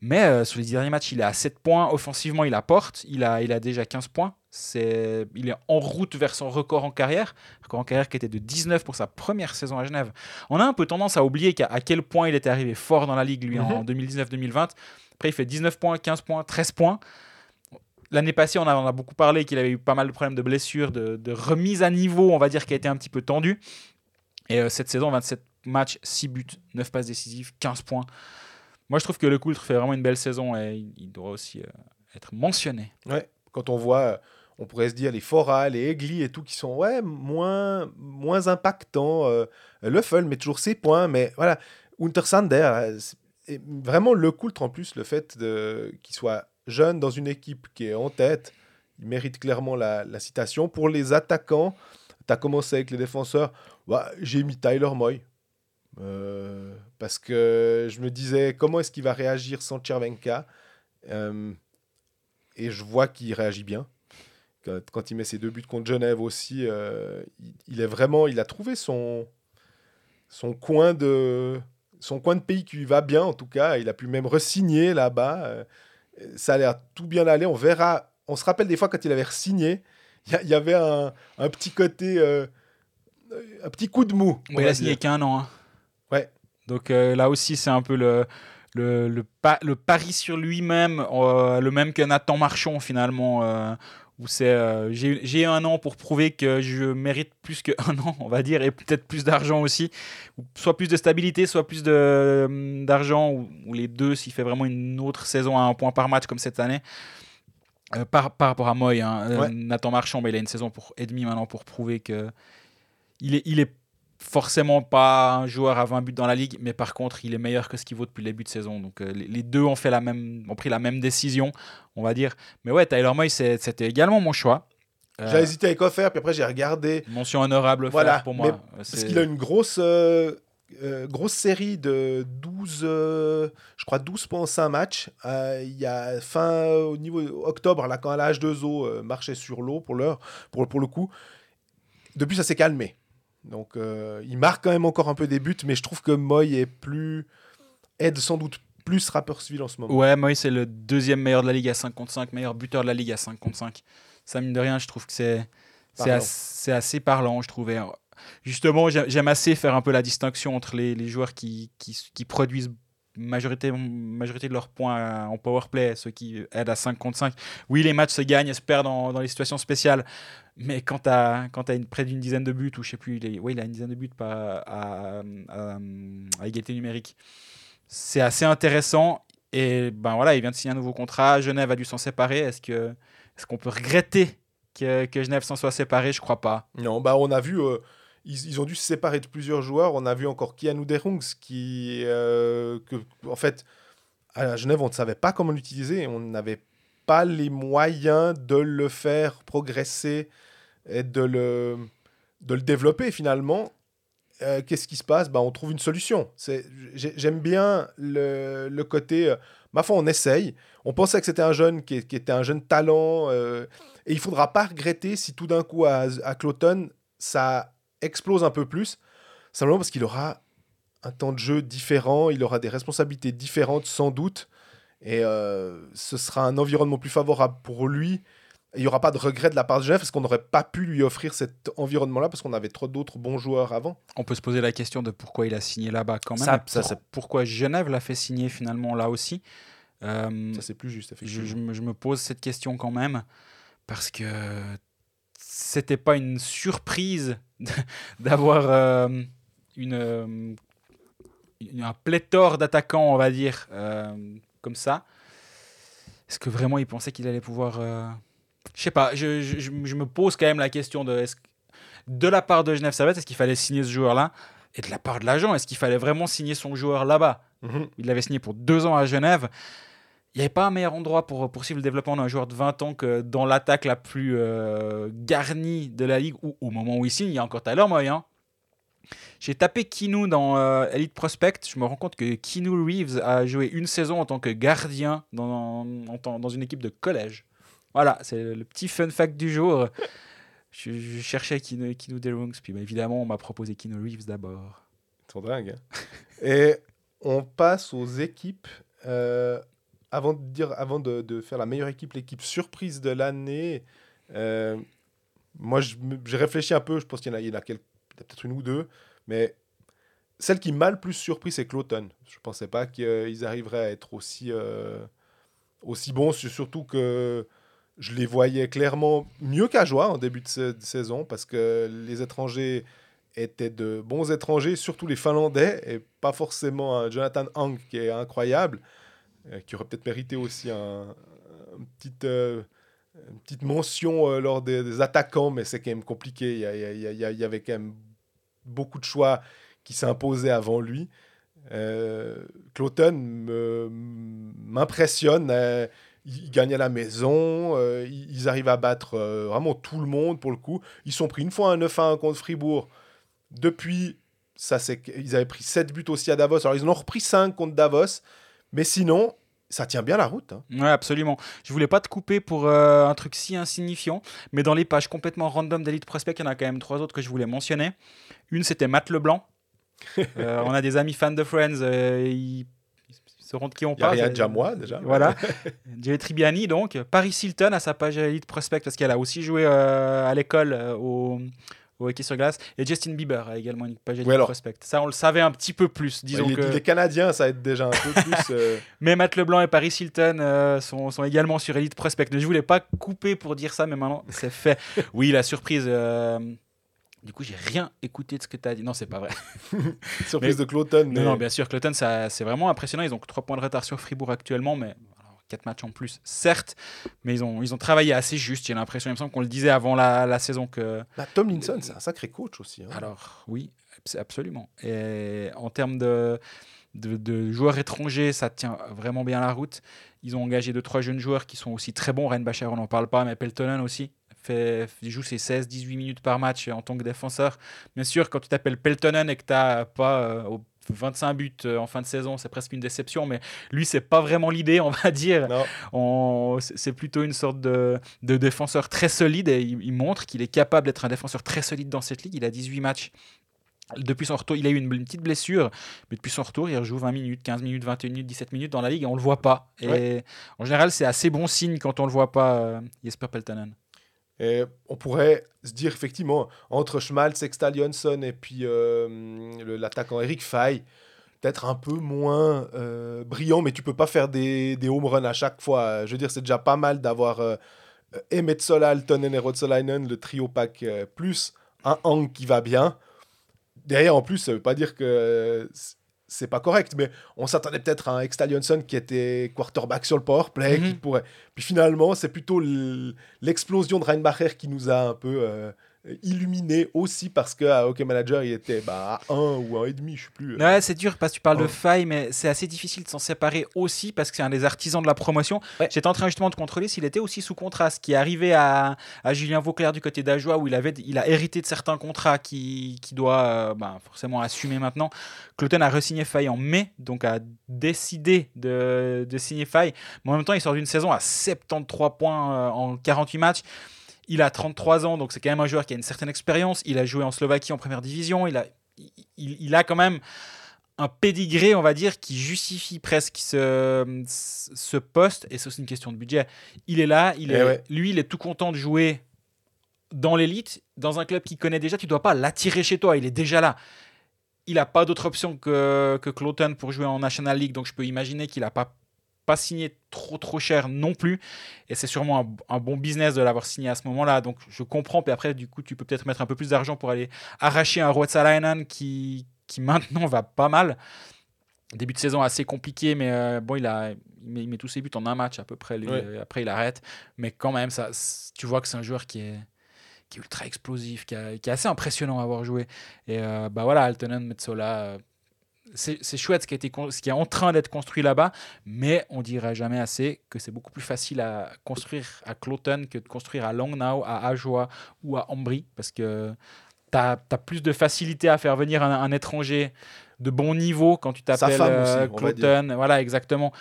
Mais euh, sur les derniers matchs, il est à 7 points. Offensivement, il apporte. Il a, il a déjà 15 points. Il est en route vers son record en carrière. Record en carrière qui était de 19 pour sa première saison à Genève. On a un peu tendance à oublier à, quel point il était arrivé fort dans la ligue, lui, en 2019-2020. Mhm. Après, il fait 19 points, 15 points, 13 points. L'année passée, on a, a, beaucoup parlé qu'il avait eu pas mal de problèmes de blessures, de, remise à niveau, on va dire, qui a été un petit peu tendu. Et euh, cette saison, 27 matchs, 6 buts, 9 passes décisives, 15 points. Moi, je trouve que le Coultre fait vraiment une belle saison et il doit aussi euh, être mentionné. Ouais, quand on voit, on pourrait se dire les Fora, les Egli et tout qui sont ouais, moins, moins impactants. Euh, Löffel met toujours ses points, mais voilà, Untersander, vraiment le Coultre en plus, le fait qu'il soit jeune dans une équipe qui est en tête, il mérite clairement la, la citation. Pour les attaquants, tu as commencé avec les défenseurs, bah, j'ai mis Tyler Moy. Euh, parce que je me disais, comment est-ce qu'il va réagir sans Chervenka euh, Et je vois qu'il réagit bien. Quand, il met ses deux buts contre Genève aussi, euh, il, est vraiment, il a trouvé son, son, coin de, son coin de pays qui lui va bien en tout cas. Il a pu même resigner là-bas. ça a l'air tout bien aller. On verra. On se rappelle des fois quand il avait signé, il y, avait un, un, petit côté, un petit coup de mou. il a signé qu'un an. Hein. Ouais. Donc euh, là aussi, c'est un peu le, le, le, le pari sur lui-même, euh, le même que Nathan Marchand finalement. Euh, où c'est j'ai un an pour prouver que je mérite plus qu'un an, on va dire, et peut-être plus d'argent aussi, soit plus de stabilité, soit plus d'argent, ou, ou, les deux s'il fait vraiment une autre saison à un point par match comme cette année. par, par, rapport à Moy, hein, Nathan Marchand, mais il a une saison pour, et demi maintenant pour prouver que il est, il est forcément pas un joueur à 20 buts dans la ligue, mais par contre, il est meilleur que ce qu'il vaut depuis le début de saison. Donc euh, les deux ont, fait la même, ont pris la même décision, on va dire. Mais ouais, Tyler Moy, c'était également mon choix. Euh, j'ai hésité avec Offer, puis après j'ai regardé. Mention honorable voilà, pour moi. Parce qu'il a une grosse, euh, grosse série de 12, je crois 12 points en 5 matchs. Il y a fin au niveau octobre, là, quand la H2O marchait sur l'eau pour l'heure, pour, pour le coup. Depuis, ça s'est calmé. Donc, euh, il marque quand même encore un peu des buts, mais je trouve que Moy est plus. aide sans doute plus Rapperswil en ce moment. Ouais, Moy, c'est le deuxième meilleur de la ligue à 5 contre 5, meilleur buteur de la ligue à 5 contre 5. Ça, mine de rien, je trouve que c'est. C'est assez, parlant, je trouvais. Justement, j'aime assez faire un peu la distinction entre les, les joueurs qui, qui, qui, produisent majorité, majorité de leurs points en power play, ceux qui aident à 5 contre 5. Oui, les matchs se gagnent se perdent dans, dans les situations spéciales. Mais quand tu as, as près d'une dizaine de buts, ou je sais plus, il, il a une dizaine de buts pas à, à, égalité numérique, c'est assez intéressant. Et ben voilà, il vient de signer un nouveau contrat. Genève a dû s'en séparer. Est-ce que est-ce qu'on peut regretter que, que Genève s'en soit séparé? Je crois pas. Non, bah on a vu. Euh, ils, ont dû se séparer de plusieurs joueurs. On a vu encore Kianou Derungs qui, euh, en fait, à Genève, on ne savait pas comment l'utiliser. On n'avait pas les moyens de le faire progresser et de le, de le développer finalement, euh, qu'est-ce qui se passe? Bah, On trouve une solution. J'aime bien le, le côté, euh, ma foi, on essaye. On pensait que c'était un jeune qui, était un jeune talent, euh, et il faudra pas regretter si tout d'un coup à Cloton, ça explose un peu plus, simplement parce qu'il aura un temps de jeu différent, il aura des responsabilités différentes sans doute, et ce sera un environnement plus favorable pour lui il n'y aura pas de regret de la part de Genève parce qu'on n'aurait pas pu lui offrir cet environnement-là parce qu'on avait trop d'autres bons joueurs avant. On peut se poser la question de pourquoi il a signé là-bas quand même. Ça, ça, pourquoi Genève l'a fait signer finalement là aussi. Euh, ça c'est plus juste. Je, je, me pose cette question quand même parce que c'était pas une surprise d'avoir euh, une euh, un pléthore d'attaquants, on va dire, comme ça. Est-ce que vraiment il pensait qu'il allait pouvoir. Je sais pas, je, je, me pose quand même la question de. De la part de Genève Servette, est-ce qu'il fallait signer ce joueur-là? Et de la part de l'agent, est-ce qu'il fallait vraiment signer son joueur là-bas? Mhm. Il l'avait signé pour deux ans à Genève. Il n'y avait pas un meilleur endroit pour poursuivre le développement d'un joueur de 20 ans que dans l'attaque la plus euh, garnie de la ligue, ou au moment où il signe, il y a encore Tyler Moy. Hein. J'ai tapé Kinu dans euh, Elite Prospect. Je me rends compte que Kinu Reeves a joué une saison en tant que gardien dans, dans une équipe de collège. Voilà, c'est le petit fun fact du jour. Je, cherchais Kino, Kino Delungs, puis bah, évidemment, on m'a proposé Kino Reeves d'abord. C'est dingue. Hein. Et on passe aux équipes. Euh, avant de dire, avant de, faire la meilleure équipe, l'équipe surprise de l'année, euh, moi, j'ai réfléchi un peu. Je pense qu'il y en a, peut-être une ou deux, mais celle qui m'a le plus surpris, c'est Cloton. Je ne pensais pas qu'ils arriveraient à être aussi, euh, aussi bons, surtout que je les voyais clairement mieux qu'à Joie en début de, saison parce que les étrangers étaient de bons étrangers, surtout les Finlandais, et pas forcément Jonathan Hang qui est incroyable, qui aurait peut-être mérité aussi un, petite, euh, une petite mention euh, lors des, attaquants, mais c'est quand même compliqué. Il y, avait quand même beaucoup de choix qui s'imposaient avant lui. Euh, m'impressionne ils gagnent à la maison, euh, ils arrivent à battre euh, vraiment tout le monde pour le coup. Ils sont pris une fois un 9-1 contre Fribourg. Depuis, ça, ils avaient pris 7 buts aussi à Davos. Alors ils en ont repris 5 contre Davos. Mais sinon, ça tient bien la route. Hein. Ouais, absolument. Je voulais pas te couper pour euh, un truc si insignifiant, mais dans les pages complètement random d'Elite Prospect, il y en a quand même trois autres que je voulais mentionner. Une, c'était Matt Leblanc. on a des amis fans de Friends. ils se rendre qui on parle. Il y a déjà moi, déjà. Voilà. Jerry Tribiani, donc. Paris Hilton à sa page Elite Prospect, parce qu'elle a aussi joué euh, à l'école euh, au, au hockey sur glace. Et Justin Bieber a également une page Elite Prospect. Ça, on le savait un petit peu plus, disons les, que... les Canadiens, ça aide déjà un peu plus. Euh. mais Matt Leblanc et Paris Hilton sont, sont, également sur Elite Prospect. Je voulais pas couper pour dire ça, mais maintenant, c'est fait. oui, la surprise... Du coup, j'ai rien écouté de ce que tu as dit. Non, c'est pas vrai. Surprise de Cloton. Mais... Non, bien sûr, Cloton, c'est vraiment impressionnant. Ils ont 3 points de retard sur Fribourg actuellement, mais 4 matchs en plus, certes, mais ils ont, ils ont travaillé assez juste. J'ai l'impression, il me semble qu'on le disait avant la, la saison que. Bah, Tom Linson, c'est un sacré coach aussi. Hein. Alors, oui, absolument. Et en termes de, de, de, joueurs étrangers, ça tient vraiment bien la route. Ils ont engagé 2-3 jeunes joueurs qui sont aussi très bons. Renbacher, on n'en parle pas, mais Peltonen aussi, fait, il joue ses 16-18 minutes par match en tant que défenseur. Bien sûr, quand tu t'appelles Peltonen et que tu n'as pas 25 euh, buts euh, en fin de saison, c'est presque une déception, mais lui, c'est pas vraiment l'idée, on va dire. C'est plutôt une sorte de, de, défenseur très solide et il, montre qu'il est capable d'être un défenseur très solide dans cette ligue. Il a 18 matchs. Depuis son retour, il a eu une, petite blessure, mais depuis son retour, il rejoue 20 minutes, 15 minutes, 21 minutes, 17 minutes dans la ligue et on le voit pas. Et en général, c'est assez bon signe quand on le voit pas, euh, Jesper Peltonen. Et on pourrait se dire effectivement, entre Schmaltz, Sextal Johnson et puis euh, l'attaquant Eric Fay, peut-être un peu moins euh, brillant, mais tu peux pas faire des, des home runs à chaque fois. Je veux dire, c'est déjà pas mal d'avoir euh, Emmet Sola, Altonen et le trio pack, euh, plus un Hang qui va bien. Derrière, en plus, ça veut pas dire que c'est pas correct, mais on s'attendait peut-être à un Extal Johnson qui était quarterback sur le power play, qui mhm. pourrait. Puis finalement, c'est plutôt l'explosion de Reinbacher qui nous a un peu euh, illuminé aussi parce que à Hockey Manager, il était bah, à 1 ou 1,5, je sais plus. Euh. Ouais, c'est dur parce que tu parles de faille, mais c'est assez difficile de s'en séparer aussi parce que c'est un des artisans de la promotion. J'étais en train justement de contrôler s'il était aussi sous contrat, ce qui est arrivé à, à Julien Vauclair du côté d'Ajoie où il, avait, il a hérité de certains contrats qu'il qui doit euh, bah, forcément assumer maintenant. Cloton a re-signé Faye en mai, donc a décidé de, de signer Faye. Mais en même temps, il sort d'une saison à 73 points euh, en 48 matchs. Il a 33 ans, donc c'est quand même un joueur qui a une certaine expérience. Il a joué en Slovaquie en première division. Il a, il, a quand même un pédigré, on va dire, qui justifie presque ce, ce poste. Et c'est aussi une question de budget. Il est là, il eh est, lui, il est tout content de jouer dans l'élite, dans un club qu'il connaît déjà. Tu ne dois pas l'attirer chez toi, il est déjà là. Il n'a pas d'autre option que, que Cloton pour jouer en National League, donc je peux imaginer qu'il n'a pas pas signé trop trop cher non plus. Et c'est sûrement un, bon business de l'avoir signé à ce moment-là. Donc je comprends. Puis après, du coup, tu peux peut-être mettre un peu plus d'argent pour aller arracher un Ruotsalainen qui, qui maintenant va pas mal. début de saison assez compliqué, mais bon, il, a, il met, tous ses buts en un match à peu près. après, il arrête. Mais quand même, ça, tu vois que c'est un joueur qui est, qui est ultra explosif, qui, est assez impressionnant à avoir joué. Et bah voilà, Altonen, Metzola c'est chouette ce qui, a été, ce qui est en train d'être construit là-bas, mais on dirait jamais assez que c'est beaucoup plus facile à construire à Cloton que de construire à Langnau, à Ajoie ou à Ambry, parce que tu as, plus de facilité à faire venir un, étranger de bon niveau quand tu t'appelles euh, Cloton. Voilà, exactement.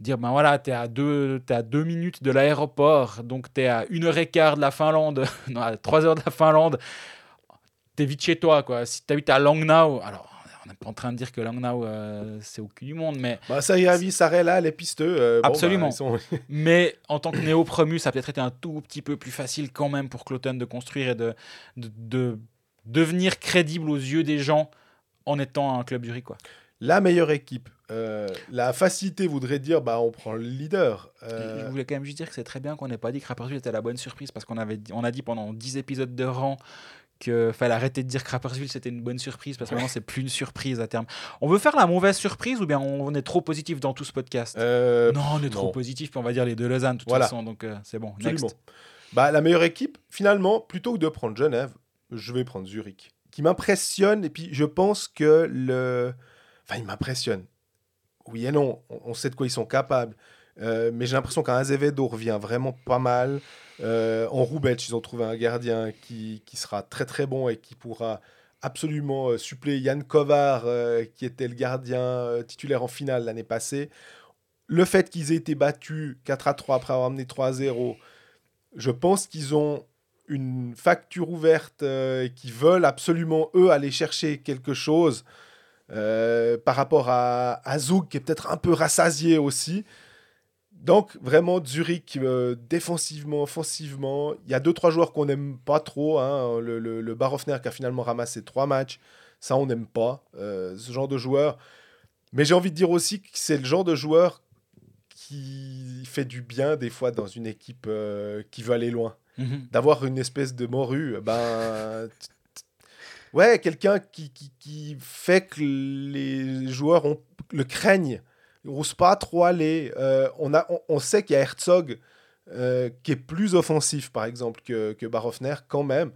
Dire, ben voilà, tu es, à deux, à deux minutes de l'aéroport, donc tu es à une heure et quart de la Finlande, non, à trois heures de la Finlande, tu es vite chez toi. Quoi. Si tu habites à Langnau, alors on n'est pas en train de dire que Langnau, euh, c'est au cul du monde, mais. Bah, ça y est, ça là, les pisteux. Euh, Absolument. Bah, mais en tant que néo-promu, ça a peut-être été un tout petit peu plus facile quand même pour Cloton de construire et de, de, devenir crédible aux yeux des gens en étant un club du Quoi. La meilleure équipe. Euh, la facilité voudrait dire bah on prend le leader. Je voulais quand même juste dire que c'est très bien qu'on n'ait pas dit que Rapperswil était la bonne surprise parce qu'on avait on a dit pendant 10 épisodes de rang qu'il fallait arrêter de dire que Rapperswil c'était une bonne surprise parce que maintenant c'est plus une surprise à terme. On veut faire la mauvaise surprise ou bien on est trop positif dans tout ce podcast euh, Non, on est trop positif, puis on va dire les deux Lausanne de toute façon, donc euh, c'est bon. Next. Bah, la meilleure équipe, finalement, plutôt que de prendre Genève, je vais prendre Zurich, qui m'impressionne et puis je pense que le. Enfin, il m'impressionne. Oui et non, on sait de quoi ils sont capables. Euh, mais j'ai l'impression qu'un Azevedo revient vraiment pas mal. Euh, en Roubaix, ils ont trouvé un gardien qui, qui, sera très très bon et qui pourra absolument euh, suppléer Yann Kovar, qui était le gardien titulaire en finale l'année passée. Le fait qu'ils aient été battus 4 à 3 après avoir amené 3 à 0, je pense qu'ils ont une facture ouverte et qu'ils veulent absolument, eux, aller chercher quelque chose. par rapport à, à Zouk, qui est peut-être un peu rassasié aussi. Donc, vraiment, Zurich, euh, défensivement, offensivement, il y a deux, trois joueurs qu'on n'aime pas trop. Hein. Le, le, le Barofner qui a finalement ramassé trois matchs, ça, on n'aime pas, euh, ce genre de joueur. Mais j'ai envie de dire aussi que c'est le genre de joueur qui fait du bien, des fois, dans une équipe euh, qui veut aller loin. Mhm. D'avoir une espèce de morue, ben. ouais, quelqu'un qui, qui, qui, fait que les joueurs ont, le craignent n'ose pas trop aller. Euh, on, a, on, sait qu'il y a Herzog euh, qui est plus offensif, par exemple, que, que Barofner, quand même.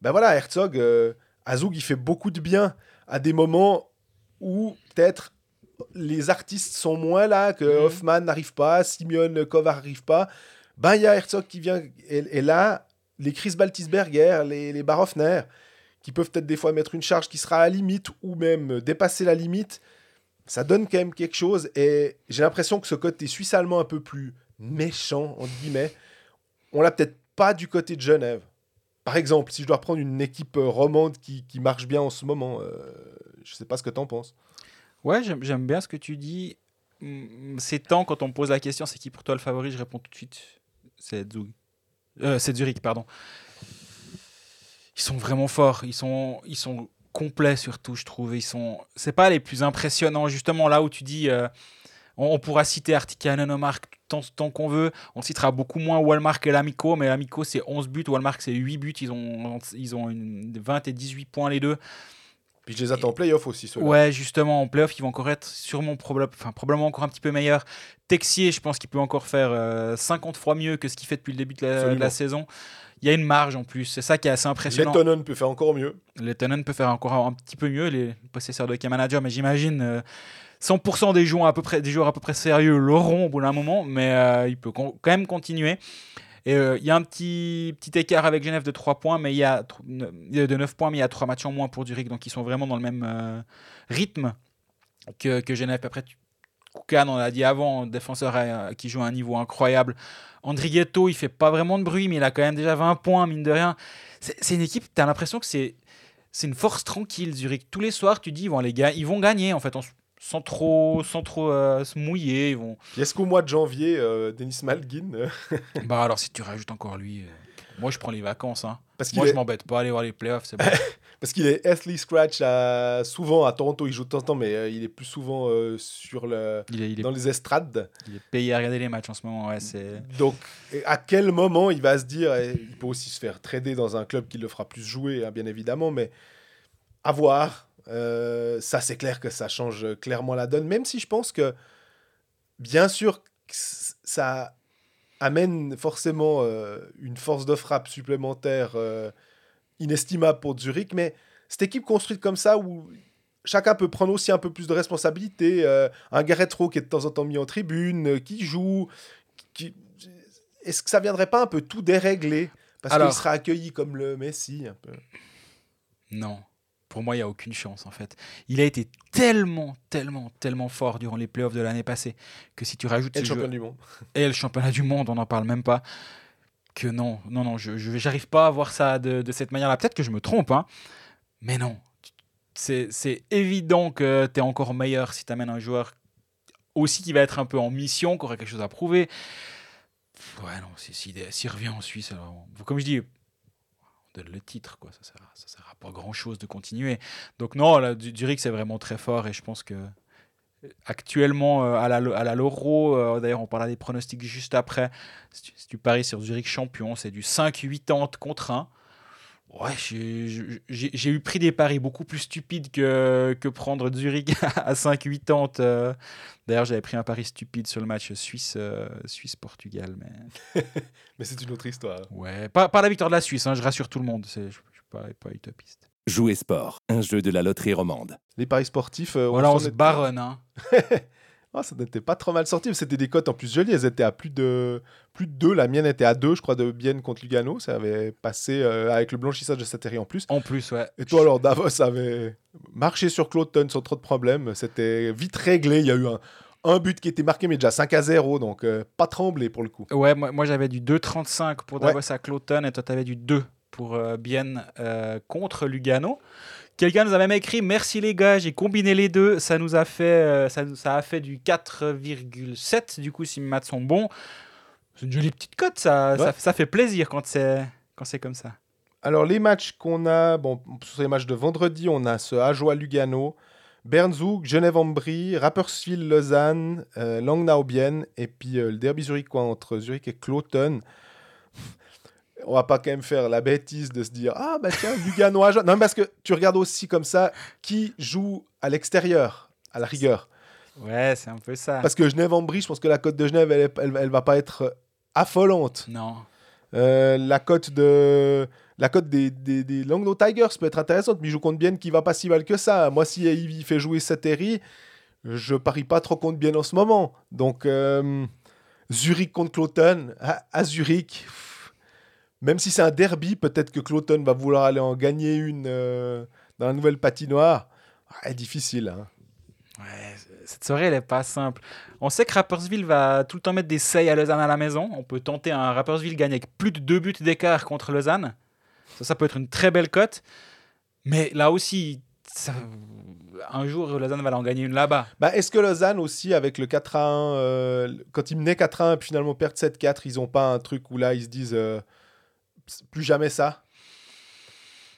Ben voilà, Herzog, euh, Azoug, il fait beaucoup de bien à des moments où peut-être les artistes sont moins là, que mhm. Hoffman n'arrive pas, Simeon Kovar n'arrive pas. Ben il y a Herzog qui vient. Et, là, les Chris Baltisberger, les, les Barofner, qui peuvent peut-être des fois mettre une charge qui sera à la limite ou même dépasser la limite ça donne quand même quelque chose. Et j'ai l'impression que ce côté suisse-allemand un peu plus méchant, entre guillemets, on l'a peut-être pas du côté de Genève. Par exemple, si je dois reprendre une équipe euh, romande qui, qui marche bien en ce moment, euh, je sais pas ce que tu en penses. Ouais, j'aime bien ce que tu dis. Mm, c'est temps, quand on me pose la question, c'est qui pour toi le favori? Je réponds tout de suite. C'est Zug. Euh, c'est Zurich, pardon. Ils sont vraiment forts. Ils sont, ils sont complet surtout, je trouve. Ils sont, c'est pas les plus impressionnants. Justement, là où tu dis, euh, on, pourra citer Artikanen, Omar tant, tant qu'on veut. On citera beaucoup moins Walmart et l'Amico, mais l'Amico c'est 11 buts, Walmart c'est 8 buts. Ils ont, ils ont une 20 et 18 points les deux. Puis je les attends en playoff aussi. Ouais, justement, en playoff, ils vont encore être sûrement enfin, probablement encore un petit peu meilleurs. Texier, je pense qu'il peut encore faire 50 euh, fois mieux que ce qu'il fait depuis le début de la saison il y a une marge en plus. C'est ça qui est assez impressionnant. Lettonen peut faire encore mieux. Lettonen peut faire encore un petit peu mieux, les possesseurs de k manager, mais j'imagine 100% euh, des joueurs, à peu près, des joueurs à peu près sérieux l'auront au bout d'un moment, mais euh, il peut quand même continuer. Et euh, il y a un petit, petit écart avec Genève de 3 points, mais il y a de 9 points, mais il y a 3 matchs en moins pour Zurich, donc ils sont vraiment dans le même rythme que, que Genève. Après, Koukan, on l'a dit avant, défenseur euh, qui joue à un niveau incroyable. Andrigetto, il fait pas vraiment de bruit, mais il a quand même déjà 20 points, mine de rien. C'est une équipe, tu as l'impression que c'est une force tranquille, Zurich. Tous les soirs, tu dis, les gars, ils vont gagner, en fait, sans trop, sans trop euh, se mouiller. Ils vont... Est-ce qu'au mois de janvier, euh, Denis Malgin Bah alors, si tu rajoutes encore lui... Moi, je prends les vacances. Hein. Parce Moi, je m'embête pas à aller voir les playoffs. C'est bon. Parce qu'il est Athlete Scratch à... souvent à Toronto, il joue de temps en temps, mais euh, il est plus souvent euh, sur le... dans les estrades. Il est payé à regarder les matchs en ce moment. Ouais, Donc, à quel moment il va se dire, il peut aussi se faire trader dans un club qui le fera plus jouer, hein, bien évidemment, mais à voir. Euh, ça, c'est clair que ça change clairement la donne, même si je pense que, bien sûr, ça amène forcément une force de frappe supplémentaire inestimable pour Zurich, mais cette équipe construite comme ça, où chacun peut prendre aussi un peu plus de responsabilité, un Gareth Rowe qui est de temps en temps mis en tribune, qui joue, qui... est-ce que ça viendrait pas un peu tout dérégler parce qu'il sera accueilli comme le Messi un peu Non pour moi, il n'y a aucune chance en fait. Il a été tellement, tellement, tellement fort durant les playoffs de l'année passée que si tu rajoutes. Et le championnat du monde. Et le championnat du monde, on n'en parle même pas. Que non, non, non, je n'arrive pas à voir ça de, de cette manière-là. Peut-être que je me trompe, hein, mais non. C'est évident que tu es encore meilleur si tu amènes un joueur aussi qui va être un peu en mission, qui aura quelque chose à prouver. Ouais, non, s'il si, si, revient en Suisse, alors, comme je dis, donne le titre, quoi. Ça sert, ça sert à pas grand chose de continuer. Donc, non, là, Zurich, c'est vraiment très fort et je pense que actuellement euh, à la, à la Loro, euh, d'ailleurs, on parlera des pronostics juste après. Si tu, paries sur Zurich champion, c'est du 5-8 contre 1. Ouais, j'ai eu pris des paris beaucoup plus stupides que, que prendre Zurich à 5-80. Euh. D'ailleurs, j'avais pris un pari stupide sur le match Suisse, euh, Suisse-Portugal. Mais, mais c'est une autre histoire. Ouais, pas, pas la victoire de la Suisse, hein, je rassure tout le monde. Je ne suis pas, pas utopiste. Jouer sport, un jeu de la loterie romande. Les paris sportifs. Euh, voilà, on se baronne. Hein. Oh, ça n'était pas trop mal sorti. C'était des cotes en plus jolies. Elles étaient à plus de, plus de 2. La mienne était à 2, je crois, de Bienne contre Lugano. Ça avait passé euh, avec le blanchissage de Sateri en plus. En plus, ouais. Et toi, alors, Davos avait marché sur Cloton sans trop de problèmes. C'était vite réglé. Il y a eu un, un but qui était marqué, mais déjà 5 à 0. Donc, euh, pas tremblé pour le coup. Ouais, moi, moi j'avais du 2,35 pour Davos à Cloton. Et toi, tu avais du 2 pour euh, Bienne contre Lugano. Quelqu'un nous a même écrit Merci les gars, j'ai combiné les deux. Ça nous a fait, euh, ça, ça, a fait du 4,7 du coup si mes maths sont bons. C'est une jolie petite cote, ça, ça, fait plaisir quand c'est quand c'est comme ça. Alors les matchs qu'on a, bon, sur les matchs de vendredi, on a ce Ajoie Lugano, Bernzug, Genève-en-Brie, Rapperswil-Lausanne, euh, Langnau-Bienne et puis euh, le derby Zurich quoi, entre Zurich et Cloton on va pas quand même faire la bêtise de se dire ah bah tiens Lugano à non parce que tu regardes aussi comme ça qui joue à l'extérieur à la rigueur. Ouais c'est un peu ça. Parce que Genève en brie je pense que la cote de Genève elle, elle, va pas être affolante. Non. Euh, la cote de la cote des, des, des Tigers peut être intéressante mais il joue contre Bien qui va pas si mal que ça. Moi si il fait jouer Sateri je parie pas trop contre Bien en ce moment. Donc euh, Zurich contre Cloton à Zurich même si c'est un derby, peut-être que Cloton va vouloir aller en gagner une euh, dans la nouvelle patinoire. Ouais, difficile. Hein. Ouais, cette soirée, elle n'est pas simple. On sait que Rappersville va tout le temps mettre des seils à Lausanne à la maison. On peut tenter un Rappersville gagner avec plus de deux buts d'écart contre Lausanne. Ça, ça peut être une très belle cote. Mais là aussi, un jour, Lausanne va en gagner une là-bas. Bah, Est-ce que Lausanne aussi, avec le 4 à 1, euh, quand ils menaient 4 à 1 et puis finalement perdent 7-4, ils n'ont pas un truc où là, ils se disent... Euh, plus jamais ça.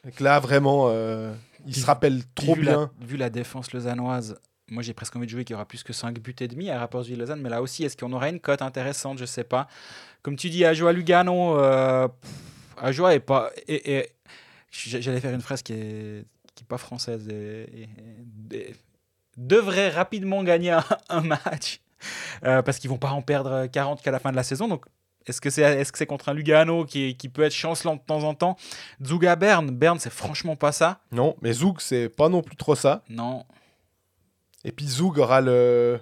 Donc là, vraiment, euh, il se rappelle trop bien. vu la défense lausannoise, moi j'ai presque envie de jouer qu'il y aura plus que 5 buts et demi à rapport à Lausanne, mais là aussi, est-ce qu'on aurait une cote intéressante? Je sais pas. Comme tu dis, Ajoa Lugano, euh, Ajoa est pas. Et, J'allais faire une phrase qui est, qui est pas française. Et, devrait rapidement gagner un, match. Euh, parce qu'ils vont pas en perdre 40 qu'à la fin de la saison. Donc est-ce que c'est est -ce contre un Lugano qui, qui, peut être chancelant de temps en temps? Zug à Berne, Berne c'est franchement pas ça. Non, mais Zug c'est pas non plus trop ça. Non. Et puis Zug aura le,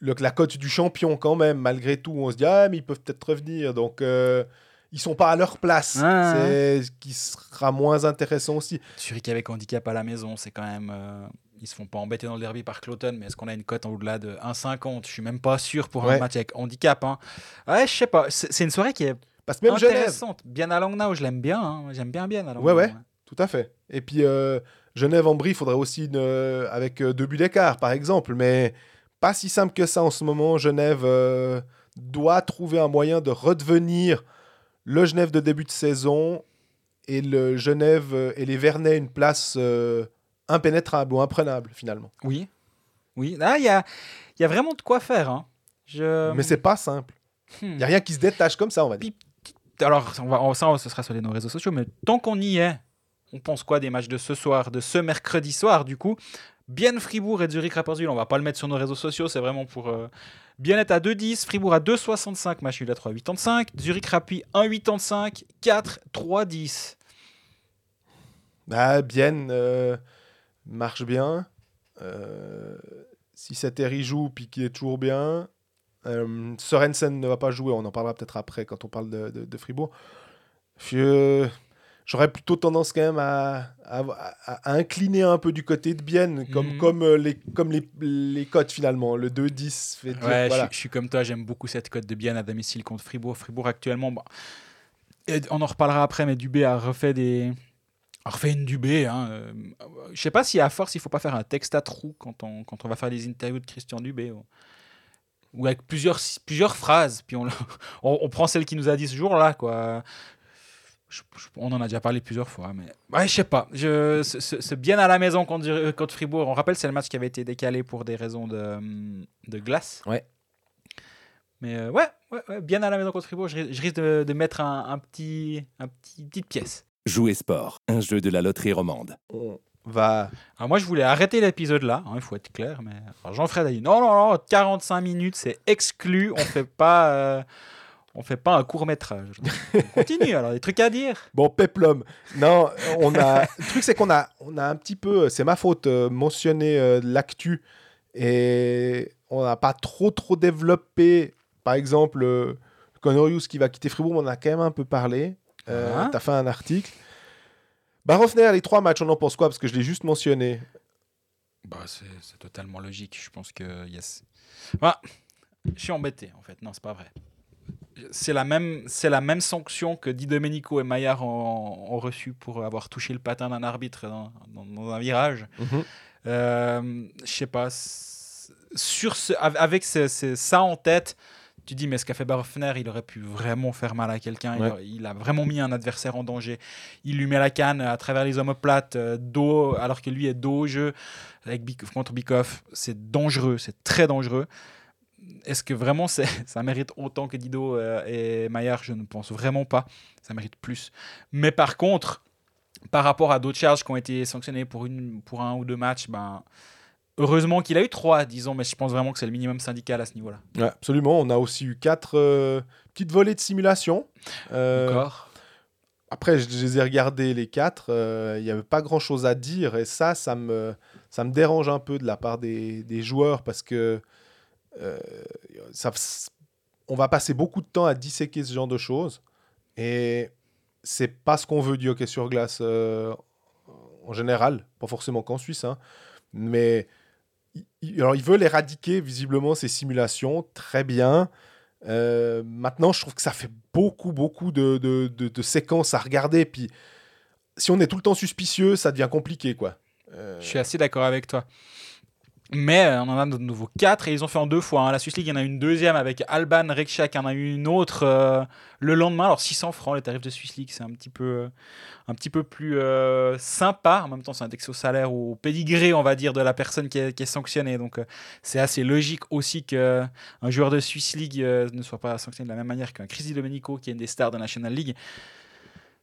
le, la cote du champion quand même, malgré tout. On se dit, ah, mais ils peuvent peut-être revenir. Donc, euh, ils sont pas à leur place. Ah, c'est ce qui sera moins intéressant aussi. Zurich avec handicap à la maison, c'est quand même. Euh, ils se font pas embêter dans le derby par Cloton, mais est-ce qu'on a une cote en au-delà de 1,50 Je suis même pas sûr pour un match avec handicap. Hein. Ouais, je sais pas. C'est une soirée qui est Parce même intéressante. Bien à Langnau, je l'aime bien. Hein. J'aime bien bien à Ouais, ouais, tout à fait. Et puis euh, Genève en brie, il faudrait aussi une, euh, avec euh, deux buts d'écart, par exemple. Mais pas si simple que ça en ce moment. Genève doit trouver un moyen de redevenir le Genève de début de saison et le Genève et les Vernets une place impénétrable ou imprenable finalement. Oui, oui. Ah, il y a, y a vraiment de quoi faire. Hein. Je... Mais c'est pas simple. Il hmm. n'y a rien qui se détache comme ça, on va dire. Alors, on va, ça, ce sera sur les nos réseaux sociaux, mais tant qu'on y est, on pense quoi des matchs de ce soir, de ce mercredi soir du coup? Bien Fribourg et Zurich Rapperswil, on va pas le mettre sur nos réseaux sociaux, c'est vraiment pour euh, bien être à 2,10, Fribourg à 2,65, match nul à 3,85, Zurich Rapi 1,85, 4, 3,10. Bah, bien euh, marche bien. Euh, si Sateri joue puis qu'il est toujours bien, euh, Sorensen ne va pas jouer, on en parlera peut-être après quand on parle de, de, de Fribourg. Je- J'aurais plutôt tendance quand même à, à- à- à incliner un peu du côté de Bienne, comme, Mhm. comme, euh, les, comme les, les cotes finalement. Le 2-10 fait dire, Ouais, je voilà. suis- je suis comme toi, j'aime beaucoup cette cote de bien à domicile contre Fribourg. Fribourg actuellement, et on en reparlera après, mais Dubé a refait des. Une Dubé. Hein. euh, Je sais pas si à force il faut pas faire un texte à trous quand on, quand on va faire des interviews de Christian Dubé. Ou, ou avec plusieurs, plusieurs phrases, puis on, on, on prend celle qui nous a dit ce jour-là. quoi. Je- je- on en a déjà parlé plusieurs fois, mais ouais, je sais pas. Je, ce- ce- ce bien à la maison contre, Fribourg. On rappelle, c'est le match qui avait été décalé pour des raisons de, de glace. Ouais. Mais euh, ouais, ouais, ouais, bien à la maison contre Fribourg, je, je risque de, de mettre un, un petit, un petit petite pièce. Jouer sport, un jeu de la loterie romande. On va. Alors moi, je voulais arrêter l'épisode là, hein, il faut être clair, mais Jean-Fred a dit non, non, non, 45 minutes, c'est exclu, on fait pas, euh, on fait pas un court métrage. Continue, alors des trucs à dire. Bon, peplum. Non, on a. Le truc, c'est qu'on a, on a un petit peu. C'est ma faute, euh, mentionné euh, l'actu. Et on n'a pas trop, trop développé. Par exemple, euh, Conorius qui va quitter Fribourg, on en a quand même un peu parlé. Euh, Ah. T'as fait un article. Barofner, les trois matchs, on en pense quoi? Parce que je l'ai juste mentionné. Bah, c'est totalement logique, je pense que yes. Voilà. Je suis embêté en fait, non, c'est pas vrai. C'est la même, c'est la même sanction que Di Domenico et Maillard ont, ont reçu pour avoir touché le patin d'un arbitre dans, dans- dans un virage. Euh, je sais pas. Sur ce, av- avec ce- ce- ça en tête, tu dis, mais ce qu'a fait Barofner, il aurait pu vraiment faire mal à quelqu'un. Il Ouais. a- Il, a vraiment mis un adversaire en danger. Il lui met la canne à travers les omoplates, euh, dos, alors que lui est dos au jeu avec contre Bikoff. C'est dangereux, c'est très dangereux. Est-ce que vraiment ça mérite autant que Dido euh, et Maillard? Je ne pense vraiment pas. Ça mérite plus. Mais par contre, par rapport à d'autres charges qui ont été sanctionnées pour, une, pour un ou deux matchs, ben, heureusement qu'il a eu trois, disons, mais je pense vraiment que c'est le minimum syndical à ce niveau-là. Ouais, absolument. On a aussi eu quatre euh, petites volées de simulation. Euh, Encore Après, je, je les ai regardés les quatre. euh, Il n'y avait pas grand-chose à dire. Et ça, ça me, ça me dérange un peu de la part des, des joueurs parce que euh, ça, on va passer beaucoup de temps à disséquer ce genre de choses. Et c'est pas ce qu'on veut du hockey sur glace euh, en général, pas forcément qu'en Suisse. hein. Mais il- alors, ils veulent éradiquer visiblement ces simulations. Très bien. Euh, maintenant, je trouve que ça fait beaucoup, beaucoup de- de séquences à regarder. Puis, si on est tout le temps suspicieux, ça devient compliqué, quoi. Euh, Je suis assez d'accord avec toi. Mais euh, on en a de nouveau 4 et ils ont fait en deux fois. hein. La Swiss League, il y en a une deuxième avec Alban Rekchak, il y en a une autre euh, le lendemain. Alors 600 francs, les tarifs de Swiss League, c'est un petit peu, euh, un petit peu plus sympa. En même temps, c'est indexé au salaire ou au pédigré, on va dire, de la personne qui est, sanctionnée. Donc c'est assez logique aussi qu'un joueur de Swiss League ne soit pas sanctionné de la même manière qu'un Chris Domenico, qui est une des stars de National League.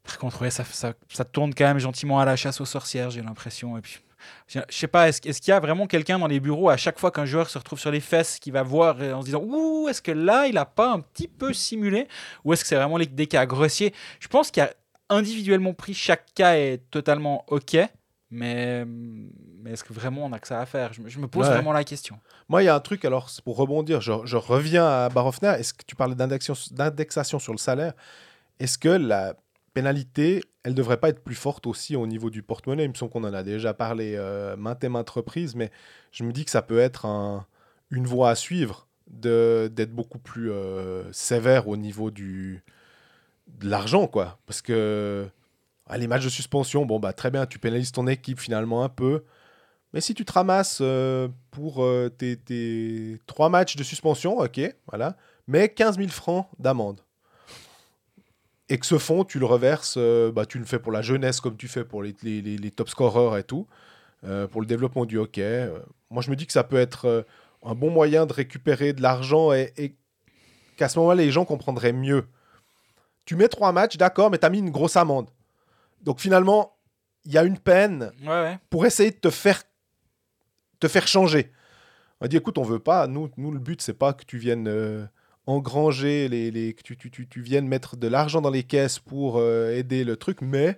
Par contre, ouais, ça, ça, ça tourne quand même gentiment à la chasse aux sorcières, j'ai l'impression. Et puis, je sais pas, est-ce qu'il y a vraiment quelqu'un dans les bureaux à chaque fois qu'un joueur se retrouve sur les fesses qui va voir euh, en se disant Ouh, est-ce que là, il a pas un petit peu simulé? Ou est-ce que c'est vraiment les- des cas grossiers? Je pense qu'il y a individuellement pris, chaque cas est totalement OK, mais, mais est-ce que vraiment on a que ça à faire? Je, me- je me pose Ouais. vraiment la question. Moi, il y a un truc, alors, pour rebondir, je, je reviens à Barofner. Est-ce que tu parlais d'indexation sur le salaire? Est-ce que la pénalité, elle devrait pas être plus forte aussi au niveau du porte-monnaie Il me semble qu'on en a déjà parlé euh, maintes et maintes reprises, mais je me dis que ça peut être un- une voie à suivre d'être beaucoup plus euh, sévère au niveau de l'argent, quoi. Parce que les matchs de suspension, bon, bah très bien, tu pénalises ton équipe finalement un peu. Mais si tu te ramasses euh, pour tes, tes trois matchs de suspension, ok, voilà, mais 15 000 francs d'amende. Et que ce fonds, tu le reverses, euh, bah, tu le fais pour la jeunesse comme tu fais pour les, les- les- top scorers et tout, euh, pour le développement du hockey. Euh, moi, je me dis que ça peut être un bon moyen de récupérer de l'argent et, et qu'à ce moment-là, les gens comprendraient mieux. Tu mets trois matchs, d'accord, mais tu as mis une grosse amende. Donc finalement, il y a une peine Ouais, ouais. pour essayer de te faire, te faire changer. On a dit écoute, on veut pas. Nous, nous le but, c'est pas que tu viennes euh, engranger, les, les, que tu, tu, tu, tu viennes mettre de l'argent dans les caisses pour euh, aider le truc, mais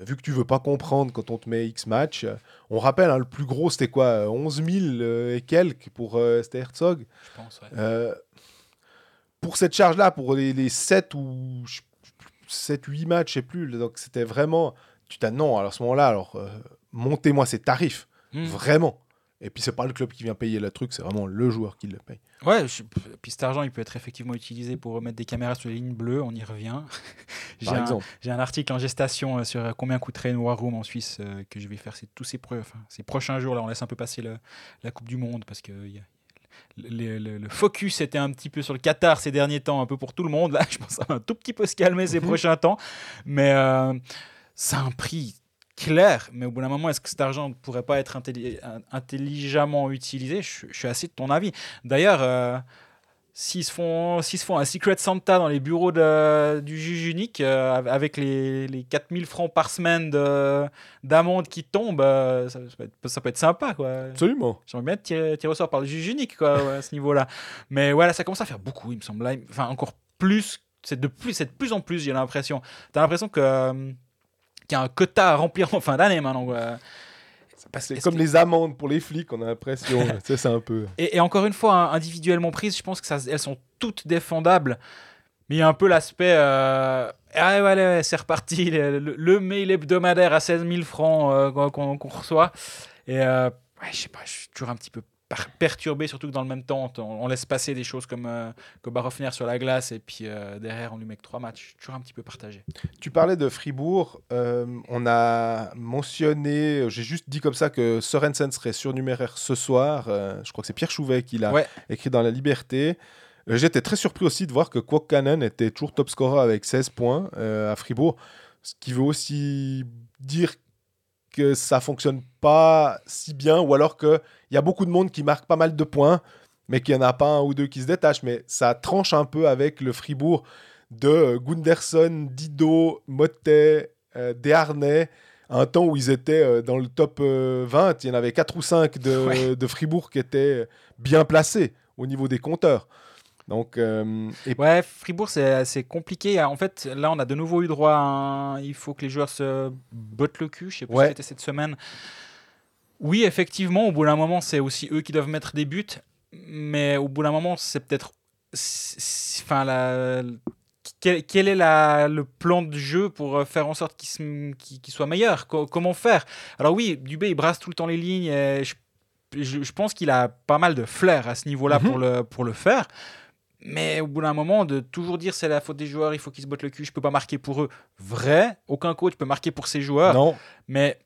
vu que tu veux pas comprendre quand on te met X match, euh, on rappelle, hein, le plus gros, c'était quoi euh, 11 000 euh, et quelques pour euh, c'était Herzog. Je pense, ouais. Euh, pour cette charge-là, pour les, les 7 ou 7, 8 matchs, je sais plus, donc c'était vraiment. Tu t'as non, alors à ce moment-là, alors montez-moi ces tarifs, Hmm. vraiment. Et puis c'est pas le club qui vient payer le truc, c'est vraiment le joueur qui le paye. Ouais, je- puis cet argent, il peut être effectivement utilisé pour mettre des caméras sur les lignes bleues, on y revient. J'ai Par un, exemple. j'ai un article en gestation euh, sur euh, combien coûterait une War Room en Suisse euh, que je vais faire ces, tous ces, prochains jours. Là, on laisse un peu passer le- la Coupe du Monde parce que il y a- le, le- le focus était un petit peu sur le Qatar ces derniers temps, un peu pour tout le monde. Là, je pense que ça va un tout petit peu se calmer ces Mhm. prochains temps. Mais euh, c'est un prix clair. Mais au bout d'un moment, est-ce que cet argent ne pourrait pas être intelli- intelligemment utilisé? Je, je suis assez de ton avis. D'ailleurs, euh, s'ils se, font, se font un Secret Santa dans les bureaux de- du juge unique, euh, avec les, les 4000 francs par semaine de- d'amende qui tombent, euh, ça, ça peut être, ça peut être sympa. Quoi. Absolument. J'aimerais bien être tiré, tiré au sort par le juge unique quoi, ouais, à ce niveau-là. Mais voilà, ça commence à faire beaucoup, il me semble. Enfin, encore plus. C'est de plus, c'est de plus en plus, j'ai l'impression. T'as l'impression que, y a un quota à remplir en fin d'année maintenant. quoi. C'est comme que- les amendes pour les flics, on a l'impression. C'est un peu. et, et encore une fois, hein, individuellement prises, je pense que ça, elles sont toutes défendables. Mais il y a un peu l'aspect. euh, ah ouais, ouais, c'est reparti. Le, mail hebdomadaire à 16 000 francs euh, qu'on reçoit. Et euh, ouais, je sais pas, je suis toujours un petit peu perturbé, surtout que dans le même temps, on, on laisse passer des choses comme, euh, comme Barofner sur la glace. Et puis euh, derrière, on lui met que trois matchs. Toujours un petit peu partagé. Tu parlais de Fribourg. euh, on a mentionné, j'ai juste dit comme ça que Sorensen serait surnuméraire ce soir. euh, je crois que c'est Pierre Chouvet qui l'a Ouais. écrit dans La Liberté. J'étais très surpris aussi de voir que Kwok-Kanen était toujours top scorer avec 16 points à Fribourg. Ce qui veut aussi dire que ça fonctionne pas si bien ou alors qu'il y a beaucoup de monde qui marque pas mal de points mais qu'il n'y en a pas un ou deux qui se détachent. Mais ça tranche un peu avec le Fribourg de euh, Gunderson, Dido, Motet, euh, Desharnais, un temps où ils étaient euh, dans le top euh, 20. Il y en avait 4 ou 5 de, Ouais. de Fribourg qui étaient bien placés au niveau des compteurs. Donc, euh, et Ouais, Fribourg, c'est c'est compliqué. En fait, là, on a de nouveau eu droit à un... Il faut que les joueurs se bottent le cul. Je sais pas Ouais. si c'était cette semaine. Oui, effectivement, au bout d'un moment, c'est aussi eux qui doivent mettre des buts. Mais au bout d'un moment, c'est peut-être... Enfin, la... Quel, est la- le plan de jeu pour euh, faire en sorte qu'il soit meilleur? Co- Comment faire? Alors oui, Dubé, il brasse tout le temps les lignes. Et je, je- je pense qu'il a pas mal de flair à ce niveau-là Mhm. pour, le, pour le faire. Mais au bout d'un moment, de toujours dire c'est la faute des joueurs, il faut qu'ils se bottent le cul, je peux pas marquer pour eux. Vrai, aucun coach peut marquer pour ses joueurs. non. Mais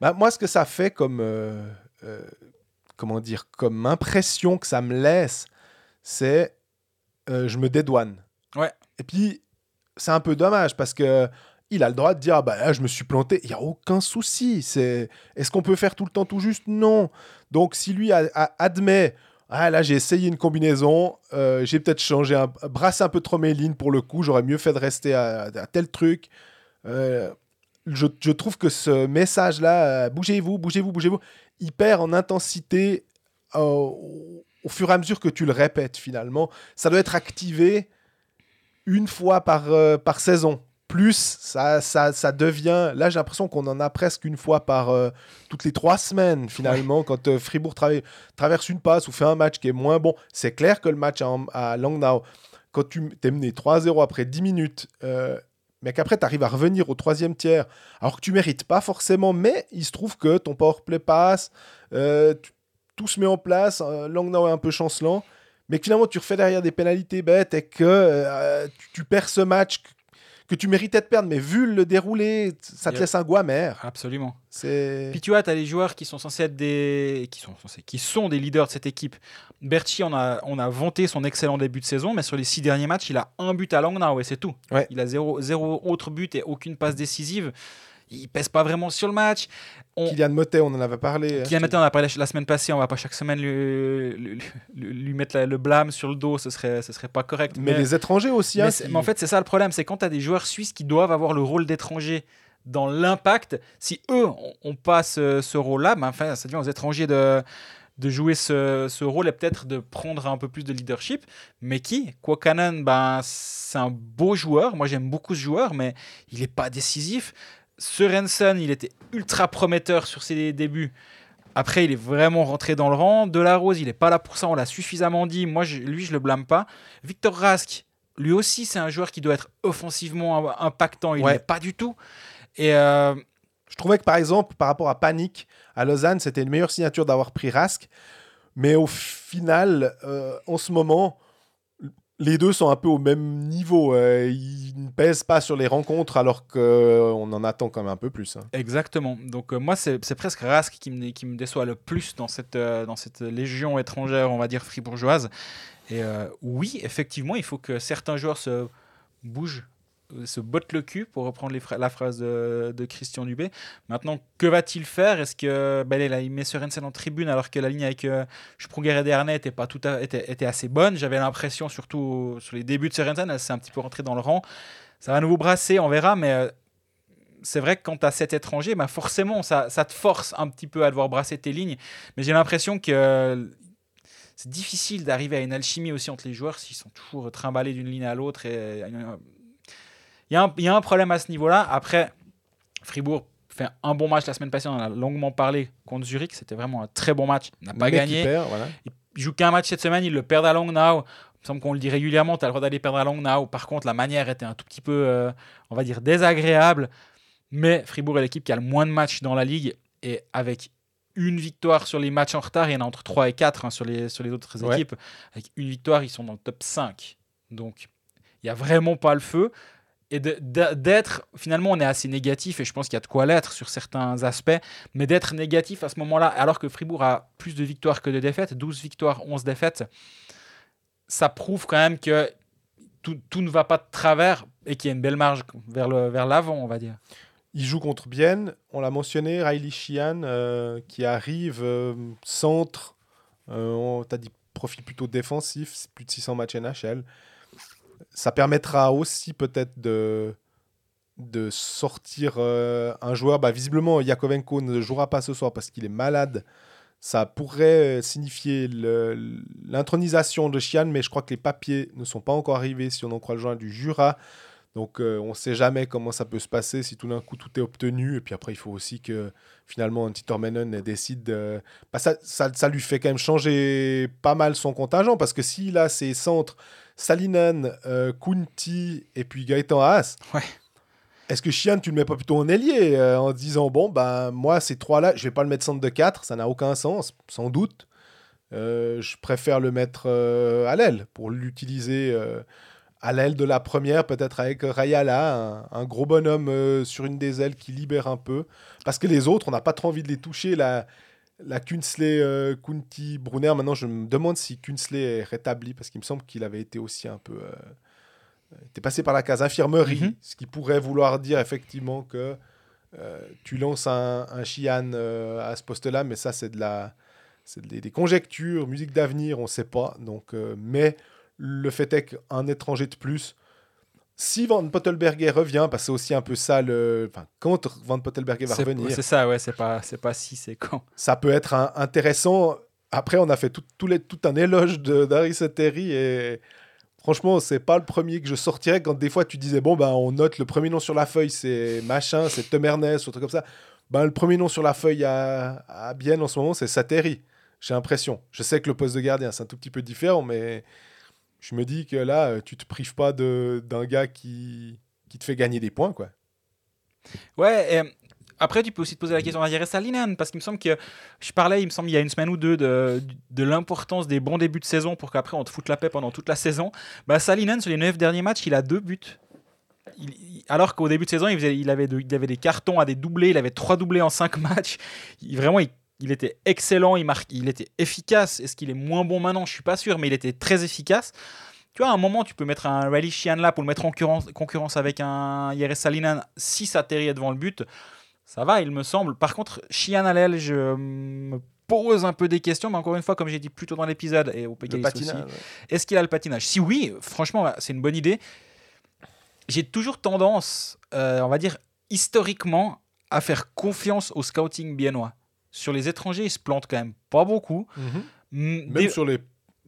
Bah, moi, ce que ça fait comme, euh, euh, comment dire, comme impression que ça me laisse, c'est euh, je me dédouane. Ouais. Et puis, c'est un peu dommage parce que il a le droit de dire ah bah là, je me suis planté. Il y a aucun souci. C'est est-ce qu'on peut faire tout le temps tout juste? Non. Donc si lui a- a- admet ah là j'ai essayé une combinaison, euh, j'ai peut-être changé un brassé un peu trop mes lignes pour le coup. J'aurais mieux fait de rester à, tel truc. Euh, je, trouve que ce message-là, euh, bougez-vous, bougez-vous, bougez-vous, il perd en intensité au, au fur et à mesure que tu le répètes finalement. Ça doit être activé une fois par, par saison. Plus, ça, ça, ça devient... Là, j'ai l'impression qu'on en a presque une fois par... euh, toutes les trois semaines, finalement, quand euh, Fribourg tra- traverse une passe ou fait un match qui est moins bon. C'est clair que le match à, à Langnau, quand tu t'es mené 3-0 après 10 minutes, euh, mais qu'après tu arrives à revenir au troisième tiers, alors que tu mérites pas forcément, mais il se trouve que ton powerplay passe, tout se met en place, Langnau est un peu chancelant, mais que finalement tu refais derrière des pénalités bêtes et que euh, tu, tu perds ce match que, tu méritais de perdre, mais vu le déroulé, ça te Yep. laisse un goût amer. absolument. Puis tu vois, tu as les joueurs qui sont censés être des. qui sont, censés... qui sont des leaders de cette équipe. Berchi, on a, on a vanté son excellent début de saison, mais sur les six derniers matchs, il a un but à Langnau et c'est tout. Ouais. Il a zéro, zéro autre but et aucune passe décisive. Il pèse pas vraiment sur le match. On... Kylian Motet, on en avait parlé. Kylian hein, Mbappé, on a parlé la semaine passée, on va pas chaque semaine lui, lui, lui- lui mettre la- le blâme sur le dos, ce serait, ce serait pas correct. Mais, les étrangers aussi. mais hein, qui- mais en fait, c'est ça le problème, c'est quand tu as des joueurs suisses qui doivent avoir le rôle d'étranger dans l'impact. Si eux, on, passe ce, rôle-là, ben, enfin, ça devient aux étrangers de, de jouer ce, rôle et peut-être de prendre un peu plus de leadership. Mais qui? Kwakanen, ben, c'est un beau joueur. Moi, j'aime beaucoup ce joueur, mais il n'est pas décisif. Sorensen, il était ultra prometteur sur ses débuts. Après, il est vraiment rentré dans le rang. De la Rose, il n'est pas là pour ça. On l'a suffisamment dit. Moi, lui, je le blâme pas. Victor Rask, lui aussi, c'est un joueur qui doit être offensivement impactant. Il n'est pas du tout. Et euh, je trouvais que par exemple, par rapport à Panic à Lausanne, c'était une meilleure signature d'avoir pris Rask. Mais au final, euh, en ce moment, les deux sont un peu au même niveau. Euh, ils ne pèsent pas sur les rencontres alors qu'on en attend quand même un peu plus. Hein. Exactement. Donc moi, c'est presque Rask qui me, déçoit le plus dans cette, dans cette légion étrangère, on va dire, fribourgeoise. Et oui, effectivement, il faut que certains joueurs se bougent euh, se botte le cul, pour reprendre la phrase de, Christian Dubé. Maintenant, que va-t-il faire? Est-ce que ben, là, il met Sorensen en tribune alors que la ligne avec euh, Sprunger et Dernay était, pas tout était, était assez bonne? J'avais l'impression, surtout sur les débuts de Sorensen, elle s'est un petit peu rentrée dans le rang. Ça va à nouveau brasser, on verra, mais euh, c'est vrai que quand tu as cet étranger, ben forcément, ça, ça, te force un petit peu à devoir brasser tes lignes. Mais j'ai l'impression que c'est difficile d'arriver à une alchimie aussi entre les joueurs s'ils sont toujours trimballés d'une ligne à l'autre. Et, il y, a un problème à ce niveau-là. Après, Fribourg fait un bon match la semaine passée, on en a longuement parlé contre Zurich. C'était vraiment un très bon match. Il n'a pas gagné. Il, joue qu'un match cette semaine, il le perd à Longnau. Il me semble qu'on le dit régulièrement, tu as le droit d'aller perdre à Longnau. Par contre, la manière était un tout petit peu, euh, on va dire, désagréable. Mais Fribourg est l'équipe qui a le moins de matchs dans la ligue. Et avec une victoire sur les matchs en retard, il y en a entre 3 et 4 hein, sur, les, sur les autres équipes. Avec une victoire, ils sont dans le top 5. Donc, il n'y a vraiment pas le feu et d'être finalement on est assez négatif et je pense qu'il y a de quoi l'être sur certains aspects mais d'être négatif à ce moment-là alors que Fribourg a plus de victoires que de défaites 12 victoires 11 défaites ça prouve quand même que tout, tout ne va pas de travers et qu'il y a une belle marge vers le vers l'avant on va dire. Il joue contre Bienne. On l'a mentionné Riley Sheehan euh, qui arrive euh, centre euh, on t'a dit profil plutôt défensif plus de 600 matchs NHL ça permettra aussi peut-être de, de sortir euh, un joueur. Bah, visiblement, Yakovenko ne jouera pas ce soir parce qu'il est malade. Ça pourrait signifier l'intronisation de Chian, mais je crois que les papiers ne sont pas encore arrivés si on en croit le joint du Jura. Donc euh, on ne sait jamais comment ça peut se passer si tout d'un coup tout est obtenu. Et puis après, il faut aussi que finalement Tito Menon décide de... Bah, ça, ça, ça, lui fait quand même changer pas mal son contingent parce que s'il a ses centres Salinen, euh, Kunti et puis Gaëtan Haas. Ouais. Est-ce que Chian, tu le mets pas plutôt en ailier euh, en disant bon, ben moi, ces trois-là, je vais pas le mettre centre de 4, ça n'a aucun sens, sans doute. Euh, je préfère le mettre à l'aile pour l'utiliser à l'aile de la première, peut-être avec Rayala, un, un gros bonhomme sur une des ailes qui libère un peu. Parce que les autres, on n'a pas trop envie de les toucher. La, la Kunsley euh, Kunti Brunner, maintenant je me demande si Kunsley est rétabli parce qu'il me semble qu'il avait été aussi un peu. Euh, était passé par la case infirmerie, mhm. ce qui pourrait vouloir dire effectivement que euh, tu lances un, un Chian à ce poste-là, mais ça c'est de la. C'est des, conjectures, musique d'avenir, on ne sait pas. Donc, mais le fait est qu'un étranger de plus si Van Pottelberger revient, parce que c'est aussi un peu ça le. Enfin, quand Van Pottelberger va revenir. C'est ça, ouais, c'est pas, c'est pas si, c'est quand. Ça peut être intéressant. Après, on a fait tout, tout, les, tout un éloge d'Harry Terry et franchement, c'est pas le premier que je sortirais quand des fois tu disais, bon, ben, on note le premier nom sur la feuille, c'est machin, c'est Tom Ernest, ou truc comme ça. Ben, le premier nom sur la feuille à, à Bienne en ce moment, c'est Sateri. J'ai l'impression. Je sais que le poste de gardien, c'est un tout petit peu différent, mais je me dis que là, euh, tu te prives pas d'un gars qui, qui te fait gagner des points, quoi. Ouais, et après, tu peux aussi te poser la question à Salinen, parce qu'il me semble que je parlais, il me semble, il y a une semaine ou deux, de, de l'importance des bons débuts de saison pour qu'après on te foute la paix pendant toute la saison. Bah, Salinen, sur les neuf derniers matchs, il a deux buts. alors qu'au début de saison, il, avait il avait des cartons à des doublés, il avait trois doublés en cinq matchs. Il, vraiment, il il était excellent, il, marque, il était efficace. Est-ce qu'il est moins bon maintenant? Je suis pas sûr, mais il était très efficace. Tu vois, à un moment, tu peux mettre un Rally là pour le mettre en concurrence, avec un Yeres Salinan si ça atterrit devant le but. Ça va, il me semble. Par contre, Chian l'aile, je me pose un peu des questions, mais encore une fois, comme j'ai dit plus tôt dans l'épisode, et au aussi, est-ce qu'il a le patinage? Si oui, franchement, c'est une bonne idée. J'ai toujours tendance, euh, on va dire, historiquement à faire confiance au scouting biennois. Sur les étrangers, ils se plantent quand même pas beaucoup. Mhm. Même sur les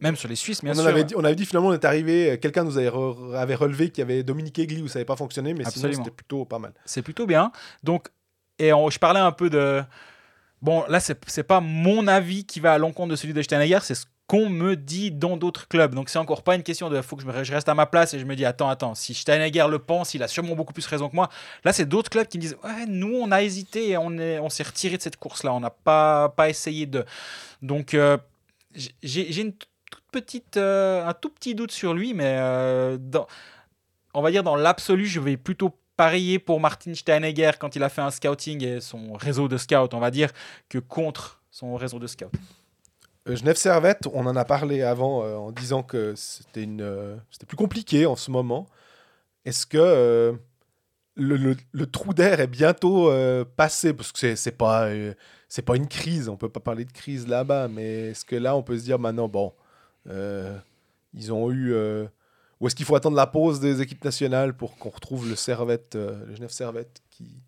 même sur les Suisses, bien on sûr. Avait dit, on avait dit finalement, on est arrivé, quelqu'un nous avait, avait relevé qu'il y avait Dominique Egli où ça n'avait pas fonctionné, mais sinon c'était plutôt pas mal. C'est plutôt bien. Donc, et je parlais un peu de. Bon, là, c'est pas mon avis qui va à l'encontre de celui de Steinegger, c'est ce qu'on me dit dans d'autres clubs. Donc, c'est encore pas une question de faut que je reste à ma place et je me dis attends, attends, si Steinegger le pense, il a sûrement beaucoup plus raison que moi. Là, c'est d'autres clubs qui me disent ouais, nous, on a hésité on s'est on retiré de cette course-là, on n'a pas, pas essayé de. Donc, euh, j'ai une toute petite, euh, un tout petit doute sur lui, mais euh, dans, on va dire dans l'absolu, je vais plutôt parier pour Martin Steinegger quand il a fait un scouting et son réseau de scouts, on va dire, que contre son réseau de scouts. Euh, Genève Servette, on en a parlé avant en disant que c'était une, c'était plus compliqué en ce moment. Est-ce que le, trou d'air est bientôt passé? Parce que c'est, c'est pas c'est pas une crise, on peut pas parler de crise là-bas, mais est-ce que là on peut se dire maintenant bon euh, ils ont eu. Euh, ou est-ce qu'il faut attendre la pause des équipes nationales pour qu'on retrouve le Servette, euh, le Genève Servette qui,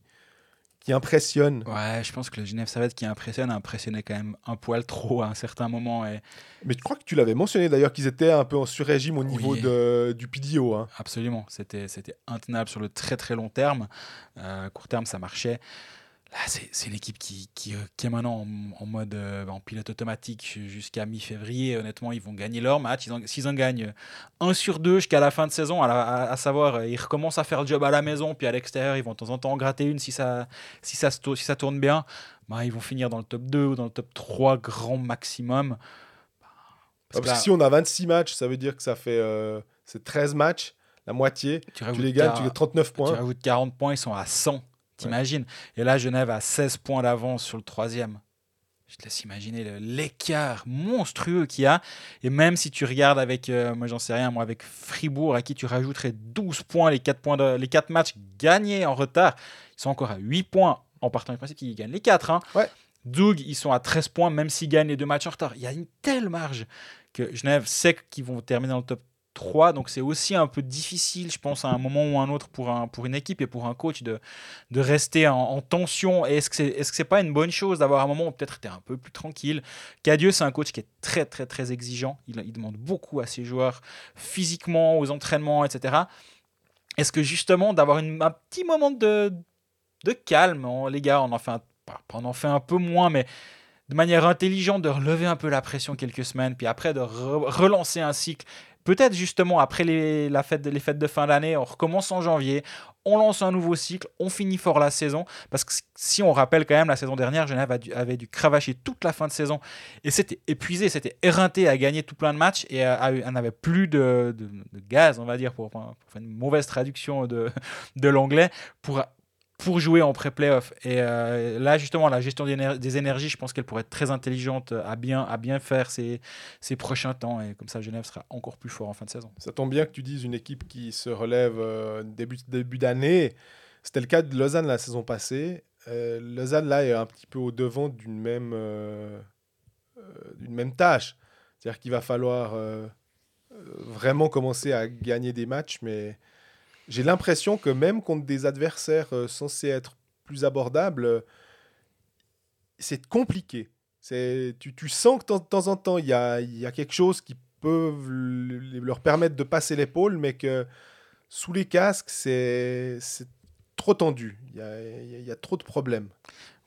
qui impressionne Ouais, je pense que le Genève Servette qui impressionne a impressionné quand même un poil trop à un certain moment. Et... Mais je crois que tu l'avais mentionné d'ailleurs qu'ils étaient un peu en sur-régime au niveau de, du PDO. Hein. Absolument, c'était intenable sur le très très long terme. court terme, ça marchait c'est une équipe qui, qui, euh, qui, est maintenant en, mode euh, en pilote automatique jusqu'à mi-février. Honnêtement, ils vont gagner leur match. S'ils en, gagnent un sur deux jusqu'à la fin de saison, à, savoir, euh, ils recommencent à faire le job à la maison, puis à l'extérieur, ils vont de temps en temps en gratter une si ça, si ça, si ça tourne bien. Bah, ils vont finir dans le top 2 ou dans le top 3 grand maximum. Parce, que si on a 26 matchs, ça veut dire que ça fait c'est 13 matchs, la moitié. Tu, les gagnes, tu as 39 points. Tu rajoutes 40 points, ils sont à 100. T'imagines? Et là, Genève a 16 points d'avance sur le troisième. Je te laisse imaginer l'écart monstrueux qu'il y a. Et même si tu regardes avec, euh, moi j'en sais rien, moi avec Fribourg, à qui tu rajouterais 12 points, les 4, points de, les 4 matchs gagnés en retard, ils sont encore à 8 points en partant du principe qu'ils gagnent les 4. Hein. Ouais. Doug, ils sont à 13 points, même s'ils gagnent les deux matchs en retard. Il y a une telle marge que Genève sait qu'ils vont terminer dans le top 3. Donc c'est aussi un peu difficile, je pense, à un moment ou à un autre pour, un, pour une équipe et pour un coach de, de rester en, tension. est-ce que c'est est -ce c'est pas une bonne chose d'avoir un moment où peut-être tu es un peu plus tranquille? Cadieux, c'est un coach qui est très, très, très exigeant. Il, demande beaucoup à ses joueurs, physiquement, aux entraînements, etc. Est-ce que justement, d'avoir un petit moment de, de calme, les gars, on en fait un, on en fait un peu moins, mais de manière intelligente, de relever un peu la pression quelques semaines, puis après de relancer un cycle Peut-être justement après les, fêtes de fin d'année, on recommence en janvier, on lance un nouveau cycle, on finit fort la saison. Parce que si on rappelle quand même, la saison dernière, Genève avait dû cravacher toute la fin de saison. Et c'était épuisé, c'était éreinté à gagner tout plein de matchs et n'avait plus de, gaz, on va dire, pour, pour, faire une mauvaise traduction de, de l'anglais, pour pour jouer en pré-playoff. Et euh, là, justement, la gestion des, énergies, je pense qu'elle pourrait être très intelligente à bien, à bien faire ces, ces prochains temps. Et comme ça, Genève sera encore plus fort en fin de saison. Ça tombe bien que tu dises une équipe qui se relève euh, début, début d'année. C'était le cas de Lausanne la saison passée. Euh, Lausanne, là, est un petit peu au-devant d'une même, d'une même tâche. C'est-à-dire qu'il va falloir vraiment commencer à gagner des matchs, mais j'ai l'impression que même contre des adversaires euh, censés être plus abordables, euh, c'est compliqué. Tu, tu, sens que de temps en temps, il y a, y a, quelque chose qui peut leur permettre de passer l'épaule, mais que sous les casques, c'est, trop tendu. Il y a, y a, trop de problèmes.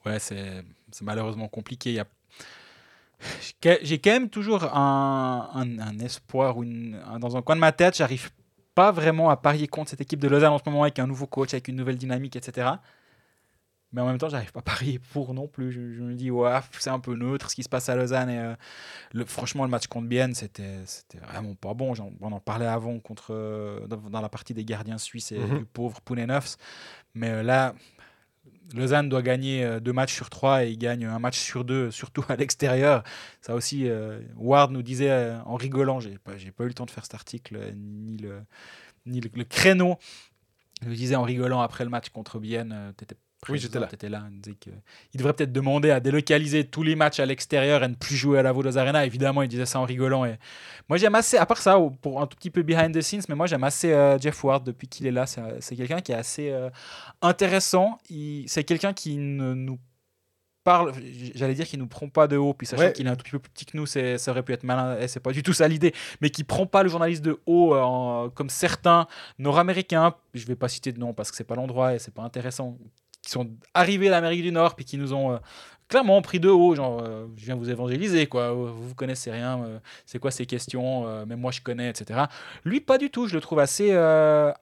Ouais, c'est, malheureusement compliqué. Y. J'ai quand même toujours un, un, un espoir, une, dans un coin de ma tête, j'arrive pas vraiment à parier contre cette équipe de Lausanne en ce moment avec un nouveau coach, avec une nouvelle dynamique, etc. Mais en même temps, j'arrive pas à parier pour non plus. Je, me dis, ouais, c'est un peu neutre ce qui se passe à Lausanne. Et, euh, le, franchement, le match contre Bienne, c'était vraiment pas bon. On en parlait avant contre, euh, dans, la partie des gardiens suisses et mhm. du pauvre Pounenovs. Mais euh, là, Lausanne doit gagner euh, deux matchs sur trois et il gagne un match sur deux, surtout à l'extérieur. Ça aussi, euh, Ward nous disait euh, en rigolant, j'ai pas, pas eu le temps de faire cet article, ni le, créneau. Il nous disait en rigolant après le match contre Bienne, tu étais oui, j'étais là. Étais là. Il, devrait peut-être demander à délocaliser tous les matchs à l'extérieur et ne plus jouer à la Vodos Arena. Évidemment, il disait ça en rigolant. Et... Moi, j'aime assez, à part ça, pour un tout petit peu behind the scenes, mais moi, j'aime assez euh, Jeff Ward depuis qu'il est là. C'est quelqu'un qui est assez euh, intéressant. C'est quelqu'un qui ne nous parle, j'allais dire qu'il nous prend pas de haut, puis sachant qu'il est un tout petit peu plus petit que nous, ça aurait pu être malin, et c'est pas du tout ça l'idée, mais qui prend pas le journaliste de haut euh, comme certains nord-américains, je vais pas citer de nom parce que c'est pas l'endroit et c'est pas intéressant, qui sont arrivés d'Amérique du Nord puis qui nous ont euh, clairement pris de haut, genre euh, je viens vous évangéliser quoi, vous, vous connaissez rien, c'est quoi ces questions, même moi je connais, etc. Lui pas du tout, je le trouve assez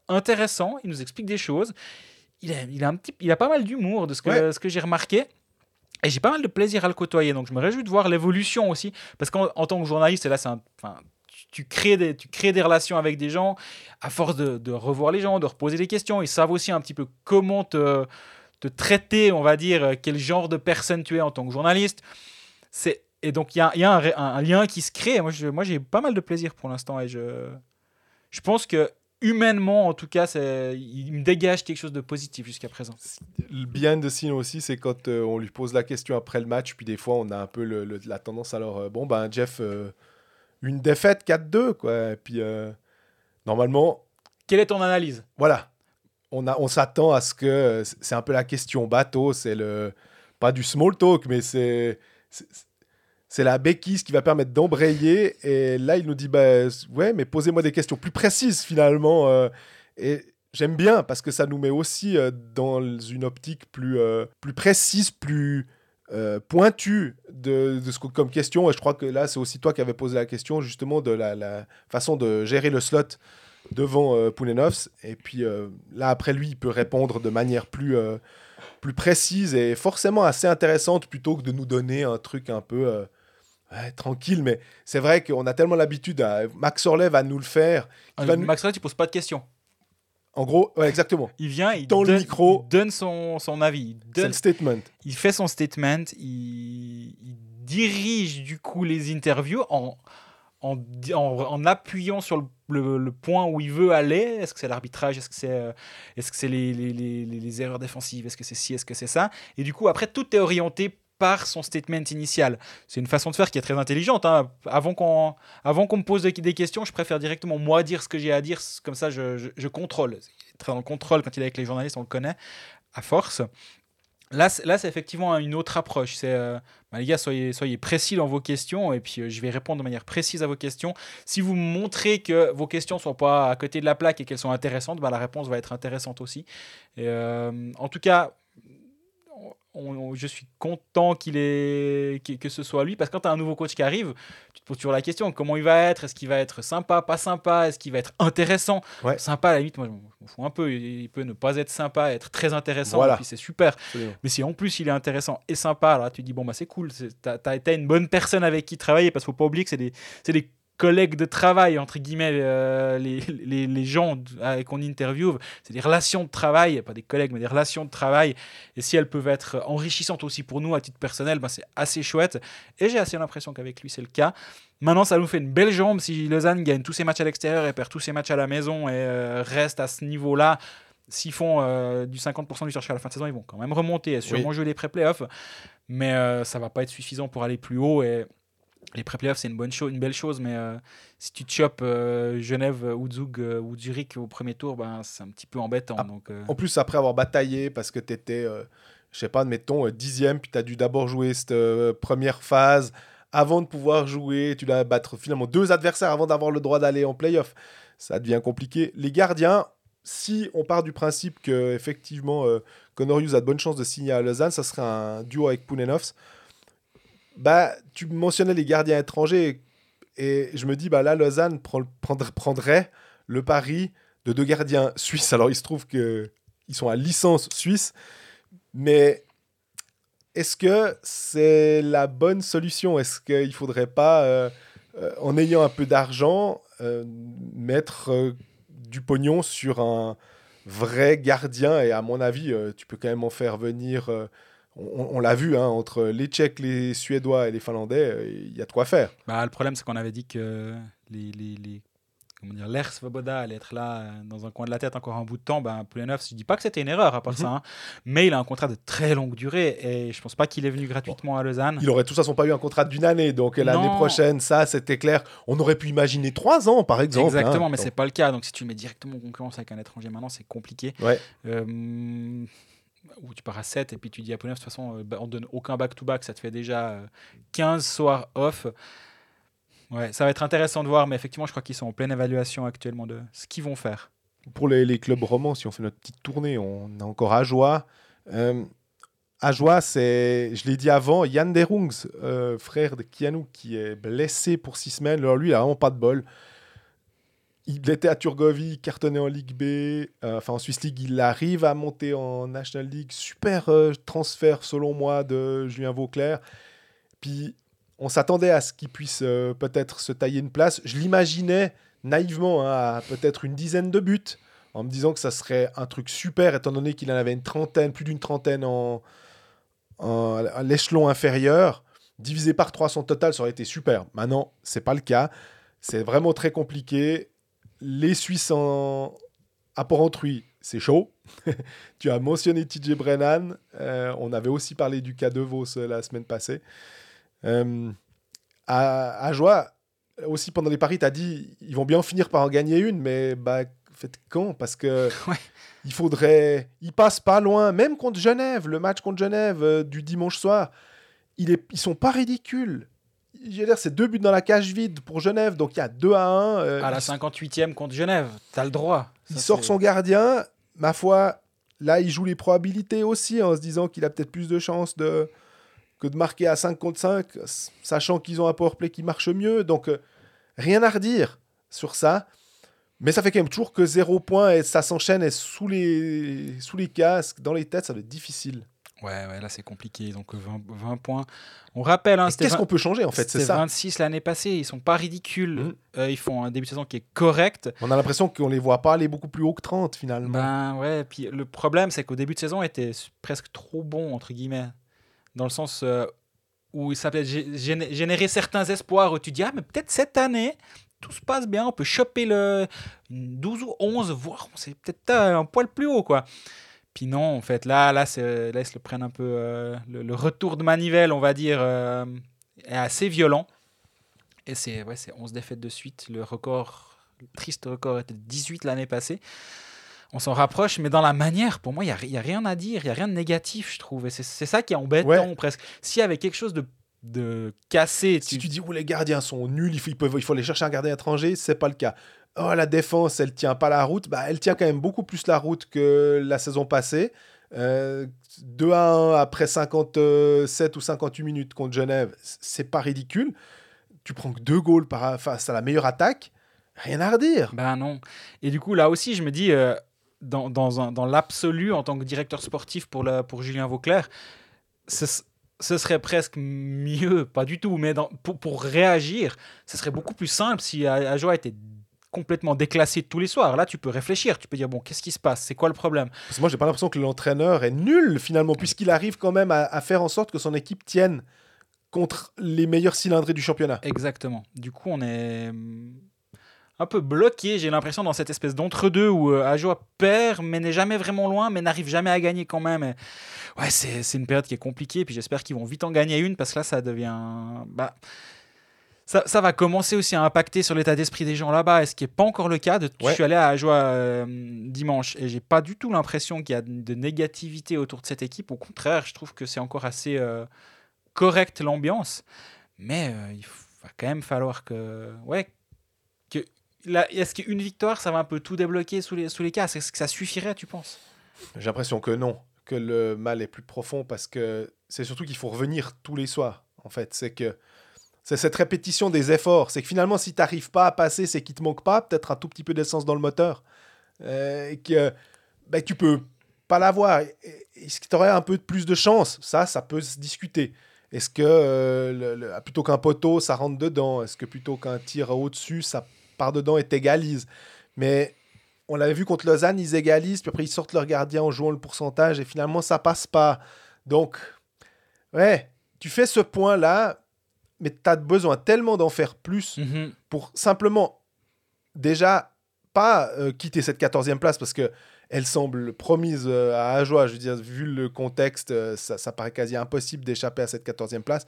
intéressant, il nous explique des choses. Il a, il a, un petit, il a pas mal d'humour de ce que, ce que j'ai remarqué. Et j'ai pas mal de plaisir à le côtoyer. Donc je me réjouis de voir l'évolution aussi. Parce qu'en tant que journaliste, et là, c'est enfin, tu crées, des, tu crées des relations avec des gens, à force de, de, revoir les gens, de reposer des questions, ils savent aussi un petit peu comment te, te traiter, on va dire, quel genre de personne tu es en tant que journaliste. C'est, et donc il y a, y a un, un, lien qui se crée. Moi, je, moi, j'ai pas mal de plaisir pour l'instant et je, je pense que humainement, en tout cas, il me dégage quelque chose de positif jusqu'à présent. Le bien de Sino aussi, c'est quand euh, on lui pose la question après le match, puis des fois, on a un peu la tendance alors, euh, bon, ben, Jeff, euh, une défaite 4-2, quoi. Et puis, normalement. Quelle est ton analyse? Voilà. On, on s'attend à ce que. C'est un peu la question bateau, c'est le. Pas du small talk, mais c'est c'est la béquille qui va permettre d'embrayer. Et là, il nous dit, bah, ouais, mais posez-moi des questions plus précises finalement. Euh. et j'aime bien parce que ça nous met aussi euh, dans une optique plus, euh, plus précise, plus pointue de, ce comme question. Et je crois que là, c'est aussi toi qui avais posé la question justement de la, façon de gérer le slot devant Poulenovs. Et puis là, après lui, il peut répondre de manière plus plus précise et forcément assez intéressante plutôt que de nous donner un truc un peu tranquille, mais c'est vrai qu'on a tellement l'habitude. À... Max Orlev va nous le faire. Ah, Max Orlev, tu poses pas de questions. En gros, exactement. Il vient, il donne, le micro, donne son, son avis. C'est le statement. Il fait son statement, il, dirige du coup les interviews en, en, appuyant sur le, point où il veut aller. Est-ce que c'est l'arbitrage Est-ce que c'est euh, est -ce c'est les, erreurs défensives Est-ce que c'est ci Est-ce que c'est ça? Et du coup, après, tout est orienté par son statement initial. C'est une façon de faire qui est très intelligente. Hein. Avant qu'on qu'on me pose des questions, je préfère directement moi dire ce que j'ai à dire, comme ça je, je, contrôle. très dans le contrôle quand il est avec les journalistes, on le connaît, à force. Là, c'est effectivement une autre approche. C'est, euh, bah, les gars, soyez, précis dans vos questions et puis euh, je vais répondre de manière précise à vos questions. Si vous montrez que vos questions ne sont pas à côté de la plaque et qu'elles sont intéressantes, bah, la réponse va être intéressante aussi. Euh, en tout cas, je suis content qu'il ait, que, ce soit lui, parce que quand tu as un nouveau coach qui arrive, tu te poses toujours la question comment il va être? Est-ce qu'il va être sympa, pas sympa? Est-ce qu'il va être intéressant? Sympa, à la limite, moi, je m'en fous un peu. Il peut ne pas être sympa, être très intéressant, et puis c'est super. Mais si en plus il est intéressant et sympa, là, tu dis bon, bah c'est cool, tu as, une bonne personne avec qui travailler, parce qu'il faut pas oublier que c'est des, des collègues de travail, entre guillemets, euh, les, les, les, gens qu'on interviewe, c'est des relations de travail, pas des collègues, mais des relations de travail. Et si elles peuvent être enrichissantes aussi pour nous à titre personnel, ben c'est assez chouette. Et j'ai assez l'impression qu'avec lui, c'est le cas. Maintenant, ça nous fait une belle jambe si Lausanne gagne tous ses matchs à l'extérieur et perd tous ses matchs à la maison et euh, reste à ce niveau-là. S'ils font euh, du 50% du chercher à la fin de saison, ils vont quand même remonter et sûrement jouer les pré-playoffs. Mais ça va pas être suffisant pour aller plus haut. Et les pré-playoffs, c'est une, bonne une belle chose, mais euh, si tu chopes euh, Genève ou Zug euh, ou Zurich au premier tour, ben, c'est un petit peu embêtant. Ah, donc, En plus, après avoir bataillé, parce que tu étais, je sais pas, admettons, dixième, puis tu as dû d'abord jouer cette première phase avant de pouvoir jouer, tu dois battre finalement deux adversaires avant d'avoir le droit d'aller en playoff. Ça devient compliqué. Les gardiens, si on part du principe que effectivement Connor Hughes a de bonnes chances de signer à Lausanne, ça serait un duo avec Pounenovs bah, tu mentionnais les gardiens étrangers et je me dis, bah là, Lausanne prendrait le pari de deux gardiens suisses. Alors, il se trouve qu'ils sont à licence suisse, mais est-ce que c'est la bonne solution? Est-ce qu'il ne faudrait pas, euh, euh, en ayant un peu d'argent, euh, mettre du pognon sur un vrai gardien? Et à mon avis, tu peux quand même en faire venir on, l'a vu, hein, entre les Tchèques, les Suédois et les Finlandais, euh, il y a de quoi faire. Bah, le problème, c'est qu'on avait dit que les, les, comment dire, l'air Svoboda allait être là euh, dans un coin de la tête encore un bout de temps, ben, Poulenov, je dis pas que c'était une erreur à part ça, Mhm. hein, mais il a un contrat de très longue durée et je pense pas qu'il est venu gratuitement à Lausanne. Il aurait de toute façon pas eu un contrat d'une année, donc l'année prochaine, ça c'était clair. On aurait pu imaginer trois ans par exemple. Exactement, hein. mais c'est pas le cas. Donc si tu mets directement en concurrence avec un étranger maintenant, c'est compliqué. Ouais. Euh, ou tu pars à 7 et puis tu dis à Poulenov, de toute façon, euh, bah, on donne aucun back-to-back, ça te fait déjà euh, 15 soirs off. Ouais, ça va être intéressant de voir, mais effectivement, je crois qu'ils sont en pleine évaluation actuellement de ce qu'ils vont faire. Pour les, les clubs romans, si on fait notre petite tournée, on a encore Ajoie. Euh, Ajoie, c'est, je l'ai dit avant, Yann Derungs, euh, frère de Kianou, qui est blessé pour six semaines. Alors lui, il a vraiment pas de bol. Il était à Turgovie, il cartonnait en Ligue B, euh, enfin en Swiss League, il arrive à monter en National League. Super euh, transfert, selon moi, de Julien Vauclair. Puis on s'attendait à ce qu'il puisse euh, peut-être se tailler une place. Je l'imaginais naïvement hein, à peut-être une dizaine de buts, en me disant que ça serait un truc super, étant donné qu'il en avait une trentaine, plus d'une trentaine en, en- à l'échelon inférieur. Divisé par 3 son total, ça aurait été super. Maintenant, c'est pas le cas. C'est vraiment très compliqué. Les Suisses en apport autrui, c'est chaud. tu as mentionné TJ Brennan. Euh, on avait aussi parlé du cas de Vos euh, la semaine passée. Euh, à, à Joie, aussi pendant les paris, tu as dit ils vont bien finir par en gagner une, mais bah, faites quand? Parce que Ouais. il faudrait. Ils passent pas loin, même contre Genève, le match contre Genève euh, du dimanche soir. Il est, ils sont pas ridicules. Je veux dire, c'est deux buts dans la cage vide pour Genève, donc il y a 2 à 1. euh, À la il- 58e contre Genève, t'as le droit. il sort son gardien. Ma foi, là, il joue les probabilités aussi en se disant qu'il a peut-être plus de chances de... que de marquer à 5 contre 5, sachant qu'ils ont un powerplay qui marche mieux. Donc, euh, rien à redire sur ça. Mais ça fait quand même toujours que 0 points et ça s'enchaîne et sous les... sous les casques, dans les têtes, ça va être difficile. Ouais, ouais, là c'est compliqué. Donc euh, 20, 20 points. On rappelle, hein, Qu'est-ce 20 qu'on peut changer en fait C'est c'était ça. 26 l'année passée. Ils sont pas ridicules. Mhm. Euh, ils font un début de saison qui est correct. On a l'impression qu'on les voit pas aller beaucoup plus haut que 30 finalement. Ben ouais, puis le problème, c'est qu'au début de saison, il était s- presque trop bon, entre guillemets. Dans le sens euh, où ça peut gé- géné- générer certains espoirs où tu dis, ah, mais peut-être cette année, tout se passe bien, on peut choper le une 12 ou 11, voire c'est peut-être euh, un poil plus haut, quoi. Puis non, en fait, là, là, là ils se le prennent un peu. euh, le, le retour de manivelle, on va dire, euh, est assez violent. Et c'est ouais, c'est 11 défaites de suite. Le record, le triste record était de 18 l'année passée on s'en rapproche, mais dans la manière, pour moi, il n'y a, y a rien à dire, il n'y a rien de négatif, je trouve. Et c'est ça qui est embêtant, Ouais. presque. S'il y avait quelque chose de, de cassé, Si tu... tu dis oh, les gardiens sont nuls, il faut, il faut aller chercher un gardien étranger, c'est pas le cas. Oh la défense, elle tient pas la route, bah elle tient quand même beaucoup plus la route que la saison passée. Euh, 2 à 1 après 57 ou 58 minutes contre Genève, c'est pas ridicule. Tu prends que deux goals par, face à la meilleure attaque, rien à redire. Ben non. Et du coup, là aussi, je me dis, euh, dans, dans, l'absolu, en tant que directeur sportif pour, la, pour Julien Vauclair, ce, serait presque mieux, pas du tout, mais pour, pour réagir, ce serait beaucoup plus simple si Ajoa était complètement déclassé tous les soirs. Là, tu peux réfléchir, tu peux dire, bon, qu'est-ce qui se passe? C'est quoi le problème? Parce que moi, j'ai pas l'impression que l'entraîneur est nul finalement, puisqu'il arrive quand même à, à faire en sorte que son équipe tienne contre les meilleurs cylindrés du championnat. Exactement. Du coup, on est hum, un peu bloqué, j'ai l'impression, dans cette espèce d'entre-deux où euh, Ajoa perd, mais n'est jamais vraiment loin, mais n'arrive jamais à gagner quand même. Et ouais, c'est c'est une période qui est compliquée, puis j'espère qu'ils vont vite en gagner une, parce que là, ça devient... Bah, ça, ça va commencer aussi à impacter sur l'état d'esprit des gens là-bas, et ce qui n'est pas encore le cas. De, Je suis allé à Ajoa euh, dimanche, et j'ai pas du tout l'impression qu'il y a de négativité autour de cette équipe. Au contraire, je trouve que c'est encore assez euh, correct l'ambiance. Mais euh, il va quand même falloir que. Ouais. Que, Est-ce qu'une victoire, ça va un peu tout débloquer sous les, sous les cas? Est-ce que ça suffirait, tu penses? J'ai l'impression que non, que le mal est plus profond parce que c'est surtout qu'il faut revenir tous les soirs. En fait, c'est que c'est cette répétition des efforts. C'est que finalement, si tu n'arrives pas à passer, c'est qu'il te manque pas peut-être un tout petit peu d'essence dans le moteur. Euh, et que ben, tu peux pas l'avoir. Est-ce que tu aurais un peu plus de chance? Ça, ça peut se discuter. Est-ce que euh, plutôt qu'un poteau, ça rentre dedans? Est-ce que plutôt qu'un tir au-dessus, ça part dedans et t'égalise? Mais on l'avait vu contre Lausanne, ils égalisent, puis après ils sortent leur gardien en jouant le pourcentage, et finalement ça passe pas. Donc, ouais, tu fais ce point-là, mais tu as besoin tellement d'en faire plus pour simplement déjà pas euh, quitter cette 14e place parce que elle semble promise euh, à Ajoie. Je veux dire, vu le contexte, euh, ça, ça, paraît quasi impossible d'échapper à cette 14e place.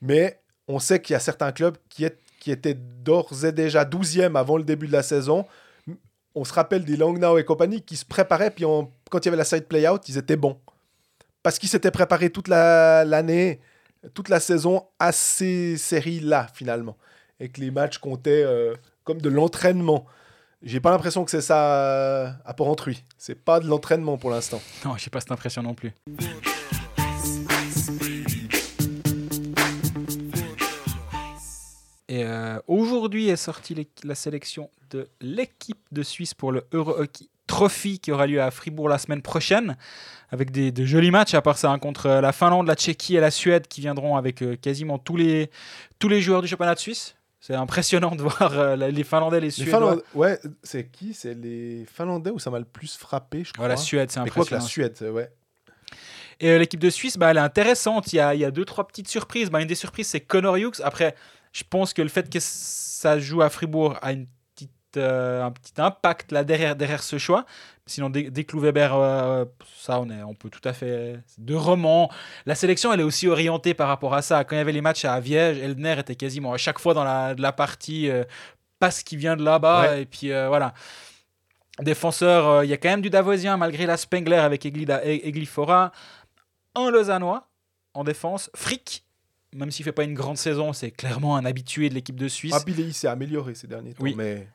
Mais on sait qu'il y a certains clubs qui, est, qui étaient d'ores et déjà 12e avant le début de la saison. On se rappelle des Langnau et compagnie qui se préparaient, puis quand il y avait la side play-out, ils étaient bons. Parce qu'ils s'étaient préparés toute l'année, toute la saison à ces séries-là, finalement. Et que les matchs comptaient comme de l'entraînement. J'ai pas l'impression que c'est ça euh, à Port-Entruy. C'est pas de l'entraînement pour l'instant. Non, j'ai pas cette impression non plus. Et euh, aujourd'hui est sortie la sélection de l'équipe de Suisse pour le Euro Hockey Trophy qui aura lieu à Fribourg la semaine prochaine, avec des, de jolis matchs, à part ça, hein, contre la Finlande, la Tchéquie et la Suède qui viendront avec euh, quasiment tous les, tous les joueurs du championnat de Suisse. C'est impressionnant de voir euh, les Finlandais, les Suédois. ouais, c'est qui? C'est les Finlandais où ça m'a le plus frappé, je crois. la Suède, c'est impressionnant. la Suède, ouais. Et euh, l'équipe de Suisse, bah, elle est intéressante. Il y a, il y a deux, trois petites surprises. Bah, une des surprises, c'est Connor Hughes. Après, je pense que le fait que ça joue à Fribourg a une euh, un petit impact là derrière, derrière ce choix. Sinon, dès, dès que Weber, euh, ça, on, est, on peut tout à fait. De roman. La sélection, elle est aussi orientée par rapport à ça. Quand il y avait les matchs à Viège, Eldner était quasiment à chaque fois dans la, de la partie euh, parce qu'il vient de là-bas. Et puis voilà. Défenseur, il y a quand même du Davosien malgré la Spengler avec Eglifora. Un Lausannois en défense. Frick, même s'il fait pas une grande saison, c'est clairement un habitué de l'équipe de Suisse. Ah, il s'est amélioré ces derniers temps. Oui. Mais...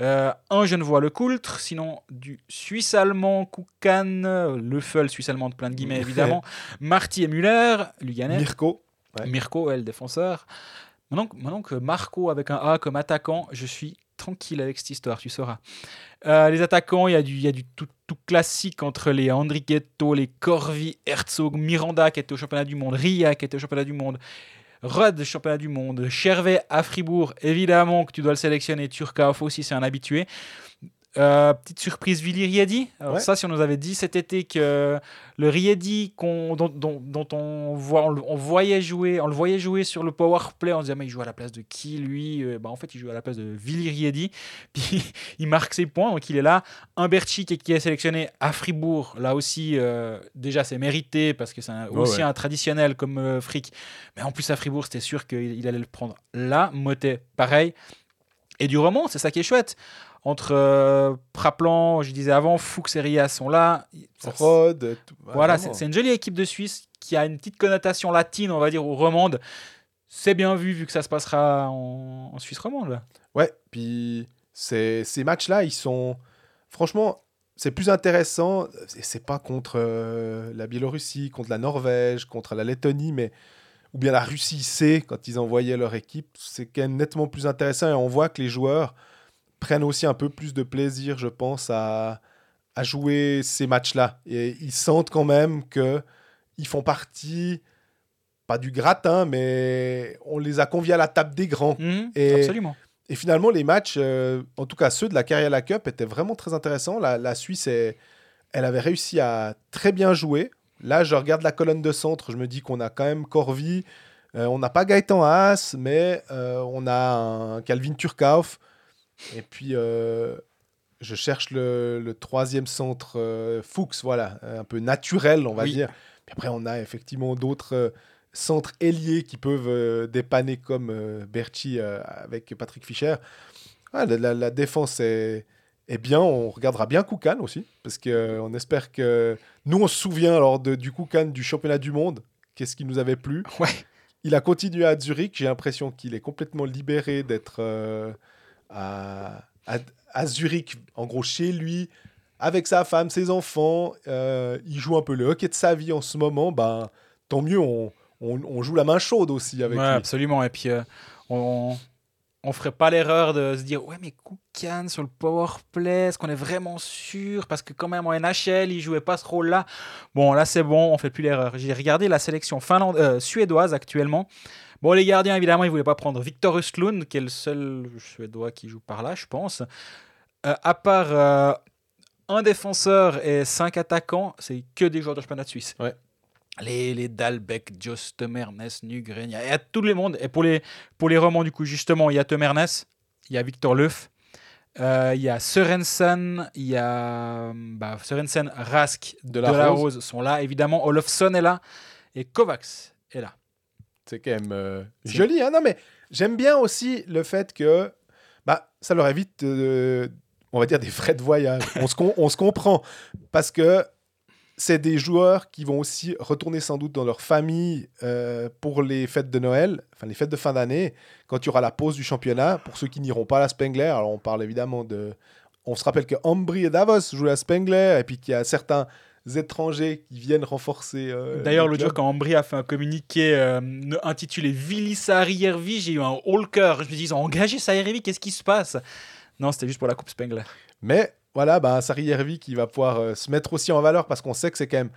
Euh, un Genevois Le Coultre, sinon du Suisse-Allemand Koukan, Le Feul, Suisse-Allemand de plein de guillemets évidemment, Marty et Muller, Luganet. Mirko. Mirko, le défenseur. Maintenant, maintenant, que Marco avec un A comme attaquant, je suis tranquille avec cette histoire, tu sauras. Euh, les attaquants, il y a du, y a du tout, classique entre les Andrighetto, les Corvi, Herzog, Miranda qui était au championnat du monde, Ria qui était au championnat du monde, Rudd, championnat du monde. Chervet à Fribourg, évidemment que tu dois le sélectionner. Turkov aussi, c'est un habitué. Euh, petite surprise, Willy Riedi. Alors ça, si on nous avait dit cet été que le Riedi dont, dont, on, voit, on, voyait jouer, on le voyait jouer sur le power play, on se disait mais il joue à la place de qui lui? Bah, En fait, il joue à la place de Willy Riedi. Puis il marque ses points, donc il est là. Humberchi qui, qui est sélectionné à Fribourg, là aussi, euh, déjà c'est mérité parce que c'est aussi un traditionnel comme Frick. Mais en plus à Fribourg, c'était sûr qu'il allait le prendre là. Motet, pareil. Et du roman, c'est ça qui est chouette entre euh, Praplan, je disais avant, Fuchs et Ria sont là. Rod. Voilà, c'est une jolie équipe de Suisse qui a une petite connotation latine, on va dire, ou romande. C'est bien vu, vu que ça se passera en, Suisse romande. Ouais, puis ces matchs-là, ils sont. Franchement, c'est plus intéressant. C'est pas contre euh, la Biélorussie, contre la Norvège, contre la Lettonie, mais. Ou bien la Russie C, quand ils envoyaient leur équipe. C'est quand même nettement plus intéressant et on voit que les joueurs prennent aussi un peu plus de plaisir, je pense, à, à jouer ces matchs-là. Et ils sentent quand même que ils font partie, pas du gratin, mais on les a conviés à la table des grands. Mhm, et, absolument. Et finalement, les matchs, euh, en tout cas ceux de la la Cup, étaient vraiment très intéressants. La, la Suisse, elle avait réussi à très bien jouer. Là, je regarde la colonne de centre, je me dis qu'on a quand même Corvi, euh, on n'a pas Gaëtan Haas, mais euh, on a un Calvin Turkauf. Et puis, euh, je cherche le, troisième centre euh, Fuchs, voilà, un peu naturel, on va dire. Puis après, on a effectivement d'autres euh, centres ailiers qui peuvent dépanner comme Berti avec Patrick Fischer. la, défense est, est, bien. On regardera bien Koukan aussi, parce qu'on espère que. Nous, on se souvient lors de, du Koukan du championnat du monde. Qu'est-ce qui nous avait plu? Ouais. Il a continué à Zurich. J'ai l'impression qu'il est complètement libéré d'être à, à, Zurich, en gros chez lui, avec sa femme, ses enfants. Euh, il joue un peu le hockey de sa vie en ce moment. Ben, tant mieux, on, on, joue la main chaude aussi avec ouais, Absolument. Et puis, euh, on, on ferait pas l'erreur de se dire ouais mais Koukan sur le power play est-ce qu'on est vraiment sûr? Parce que quand même en NHL il jouait pas ce rôle là bon là c'est bon on fait plus l'erreur j'ai regardé la sélection finlande euh, suédoise actuellement Bon, les gardiens, évidemment, ils ne voulaient pas prendre Victor Östlund, qui est le seul Suédois qui joue par là, je pense. Euh, à part euh, un défenseur et cinq attaquants, c'est que des joueurs de championnat de Suisse. Ouais. Les, les Dalbeck, Jost Temernes, Nugren, il y, a tout le monde. Et pour les, pour les romans, du coup, justement, il y a Temernes, il y a Victor Leuf, Euh, Il y a Sørensen, il y a bah, Sørensen, Rask, De La, Rose. sont là. Évidemment, Olofsson est là et Kovacs est là. C'est quand même euh, joli. Hein non, mais j'aime bien aussi le fait que bah, ça leur évite, euh, on va dire, des frais de voyage. on, se on se comprend. Parce que c'est des joueurs qui vont aussi retourner sans doute dans leur famille euh, pour les fêtes de Noël, enfin les fêtes de fin d'année, quand il y aura la pause du championnat. Pour ceux qui n'iront pas à la Spengler, alors on parle évidemment de. On se rappelle que Ambry et Davos jouent à la Spengler, et puis qu'il y a certains étrangers qui viennent renforcer. Euh, D'ailleurs, le jour quand Ambry a fait un communiqué euh, intitulé Vilissari Järvi, j'ai eu un haut cœur. Je me dis, ils ont engagé Saïrevi, qu'est-ce qui se passe? Non, c'était juste pour la Coupe Spengler. Mais voilà, bah, Sari qui va pouvoir euh, se mettre aussi en valeur parce qu'on sait que c'est quand même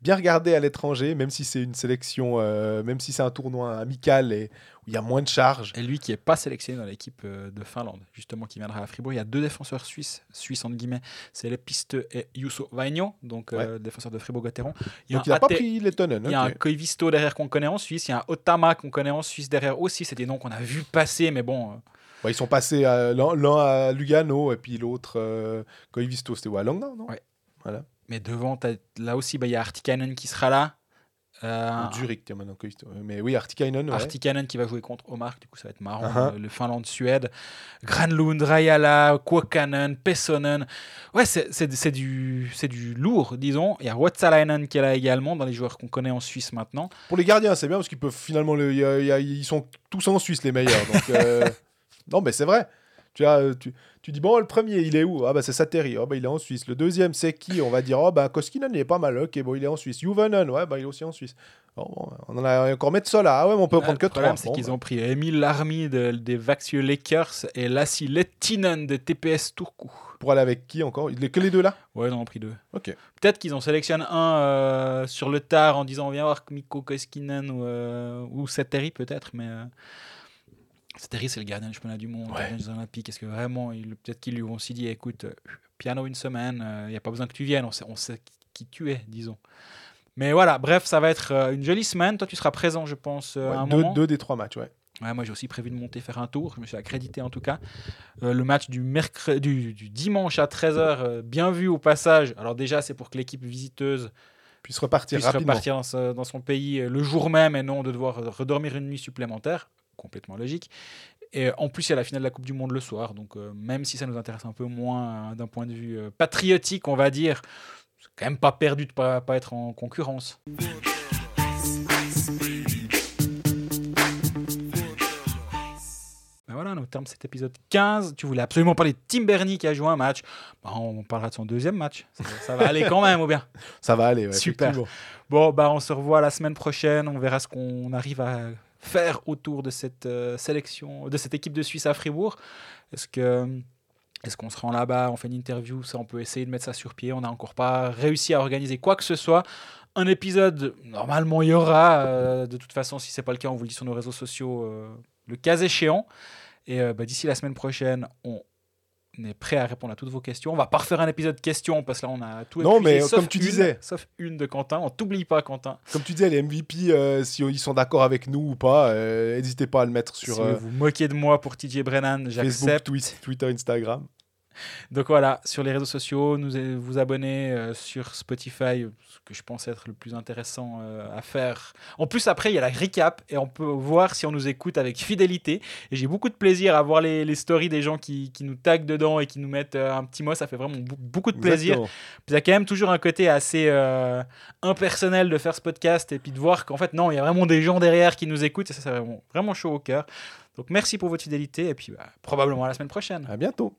bien regardé à l'étranger, même si c'est une sélection, euh, même si c'est un tournoi amical et où il y a moins de charges. Et lui qui n'est pas sélectionné dans l'équipe euh, de Finlande, justement, qui viendra à Fribourg, il y a deux défenseurs suisses, suisses entre guillemets, c'est les pistes et Yusso Vaigno, donc défenseur de Fribourg-Gotteron. Il donc il n'a pas pris les tonnes. Il y a un Koivisto derrière qu'on connaît en Suisse, il y a un Otama qu'on connaît en Suisse derrière aussi, c'est des noms qu'on a vu passer, mais bon ils sont passés l'un à Lugano et puis l'autre, euh, Koivisto, c'était où À Langnau, non? Ouais. Voilà. Mais devant, là aussi, bah, il y a Artikainen qui sera là. Euh, Zurich. Mais oui, Artikainen. Ouais. Artikainen qui va jouer contre Omar, du coup, ça va être marrant. Uh-huh. Le Finlande-Suède. Granlund, Rajala, Kuokkanen, Pessonen. Ouais, c'est du, du lourd, disons. Il y a Watsalainen qui est là également, dans les joueurs qu'on connaît en Suisse maintenant. Pour les gardiens, c'est bien parce qu'ils peuvent finalement. Le, ils sont tous en Suisse, les meilleurs. Donc. Euh, Non, mais c'est vrai. Tu, as, tu, tu, dis, bon, le premier, il est où? Ah, bah, c'est Sateri. Oh, bah, il est en Suisse. Le deuxième, c'est qui? On va dire, oh, bah, Koskinen, il est pas mal. Ok, bon, il est en Suisse. Juvonen, ouais, bah, il est aussi en Suisse. on en a encore mettre ça là. Ah, ouais, mais on peut prendre que trois. Le problème, c'est qu'ils ont pris Emile Larmy de, des Vaxieux Lakers et Lassi Lettinen de TPS Turku. Pour aller avec qui encore? Il est Que les deux là? Ouais, ils en ont pris deux. Ok. Peut-être qu'ils en sélectionnent un euh, sur le tard en disant, viens voir Mikko Koskinen ou, euh, ou Sateri peut-être, mais. Euh, c'est c'est le gardien du championnat du monde, le gardien des Olympiques. Est-ce que vraiment, peut-être qu'ils lui ont aussi dit écoute, euh, piano une semaine, il euh, n'y a pas besoin que tu viennes, on sait, on sait qui tu es, disons. Mais voilà, bref, ça va être euh, une jolie semaine. Toi, tu seras présent, je pense, à un deux, moment. Deux des trois matchs, ouais. Ouais, moi j'ai aussi prévu de monter faire un tour, je me suis accrédité en tout cas. le match du, mercredi, du, dimanche à 13h, bien vu au passage. Alors déjà c'est pour que l'équipe visiteuse puisse repartir, puisse repartir dans, dans, son pays le jour même et non de devoir redormir une nuit supplémentaire complètement logique. Et en plus, il y a la finale de la Coupe du Monde le soir. Donc, euh, même si ça nous intéresse un peu moins euh, d'un point de vue euh, patriotique, on va dire, c'est quand même pas perdu de pas, pas être en concurrence. Ben voilà, au terme cet épisode 15, tu voulais absolument parler de Tim Bernie qui a joué un match. Ben, on parlera de son deuxième match. Ça, va aller quand même, ou bien? Ça va aller, ouais, Super. Bon, bah, on se revoit la semaine prochaine. On verra ce qu'on arrive à faire autour de cette euh, sélection, de cette équipe de Suisse à Fribourg Est-ce que est-ce qu'on se rend là-bas, on fait une interview, ça on peut essayer de mettre ça sur pied, on n'a encore pas réussi à organiser quoi que ce soit. Un épisode, normalement il y aura, euh, de toute façon si c'est pas le cas on vous le dit sur nos réseaux sociaux euh, le cas échéant. Et bah, d'ici la semaine prochaine, on est prêt à répondre à toutes vos questions. On va pas refaire un épisode questions parce que là on a tout Non, mais comme tu disais, sauf une de Quentin. On t'oublie pas, Quentin. Comme tu disais, les MVP, euh, si ils sont d'accord avec nous ou pas, euh, n'hésitez pas à le mettre sur. Si vous euh, vous moquez de moi pour TJ Brennan, j'accepte. Facebook, Twitter, Instagram. Donc voilà, sur les réseaux sociaux, nous vous abonner euh, sur Spotify, ce que je pense être le plus intéressant euh, à faire. En plus, après, il y a la recap et on peut voir si on nous écoute avec fidélité. Et j'ai beaucoup de plaisir à voir les, stories des gens qui, nous taguent dedans et qui nous mettent euh, un petit mot. Ça fait vraiment beaucoup de plaisir. il y a quand même toujours un côté assez impersonnel de faire ce podcast et puis de voir qu'en fait, non, il y a vraiment des gens derrière qui nous écoutent et ça, c'est vraiment, vraiment chaud au cœur. Donc merci pour votre fidélité et puis bah, probablement à la semaine prochaine. À bientôt.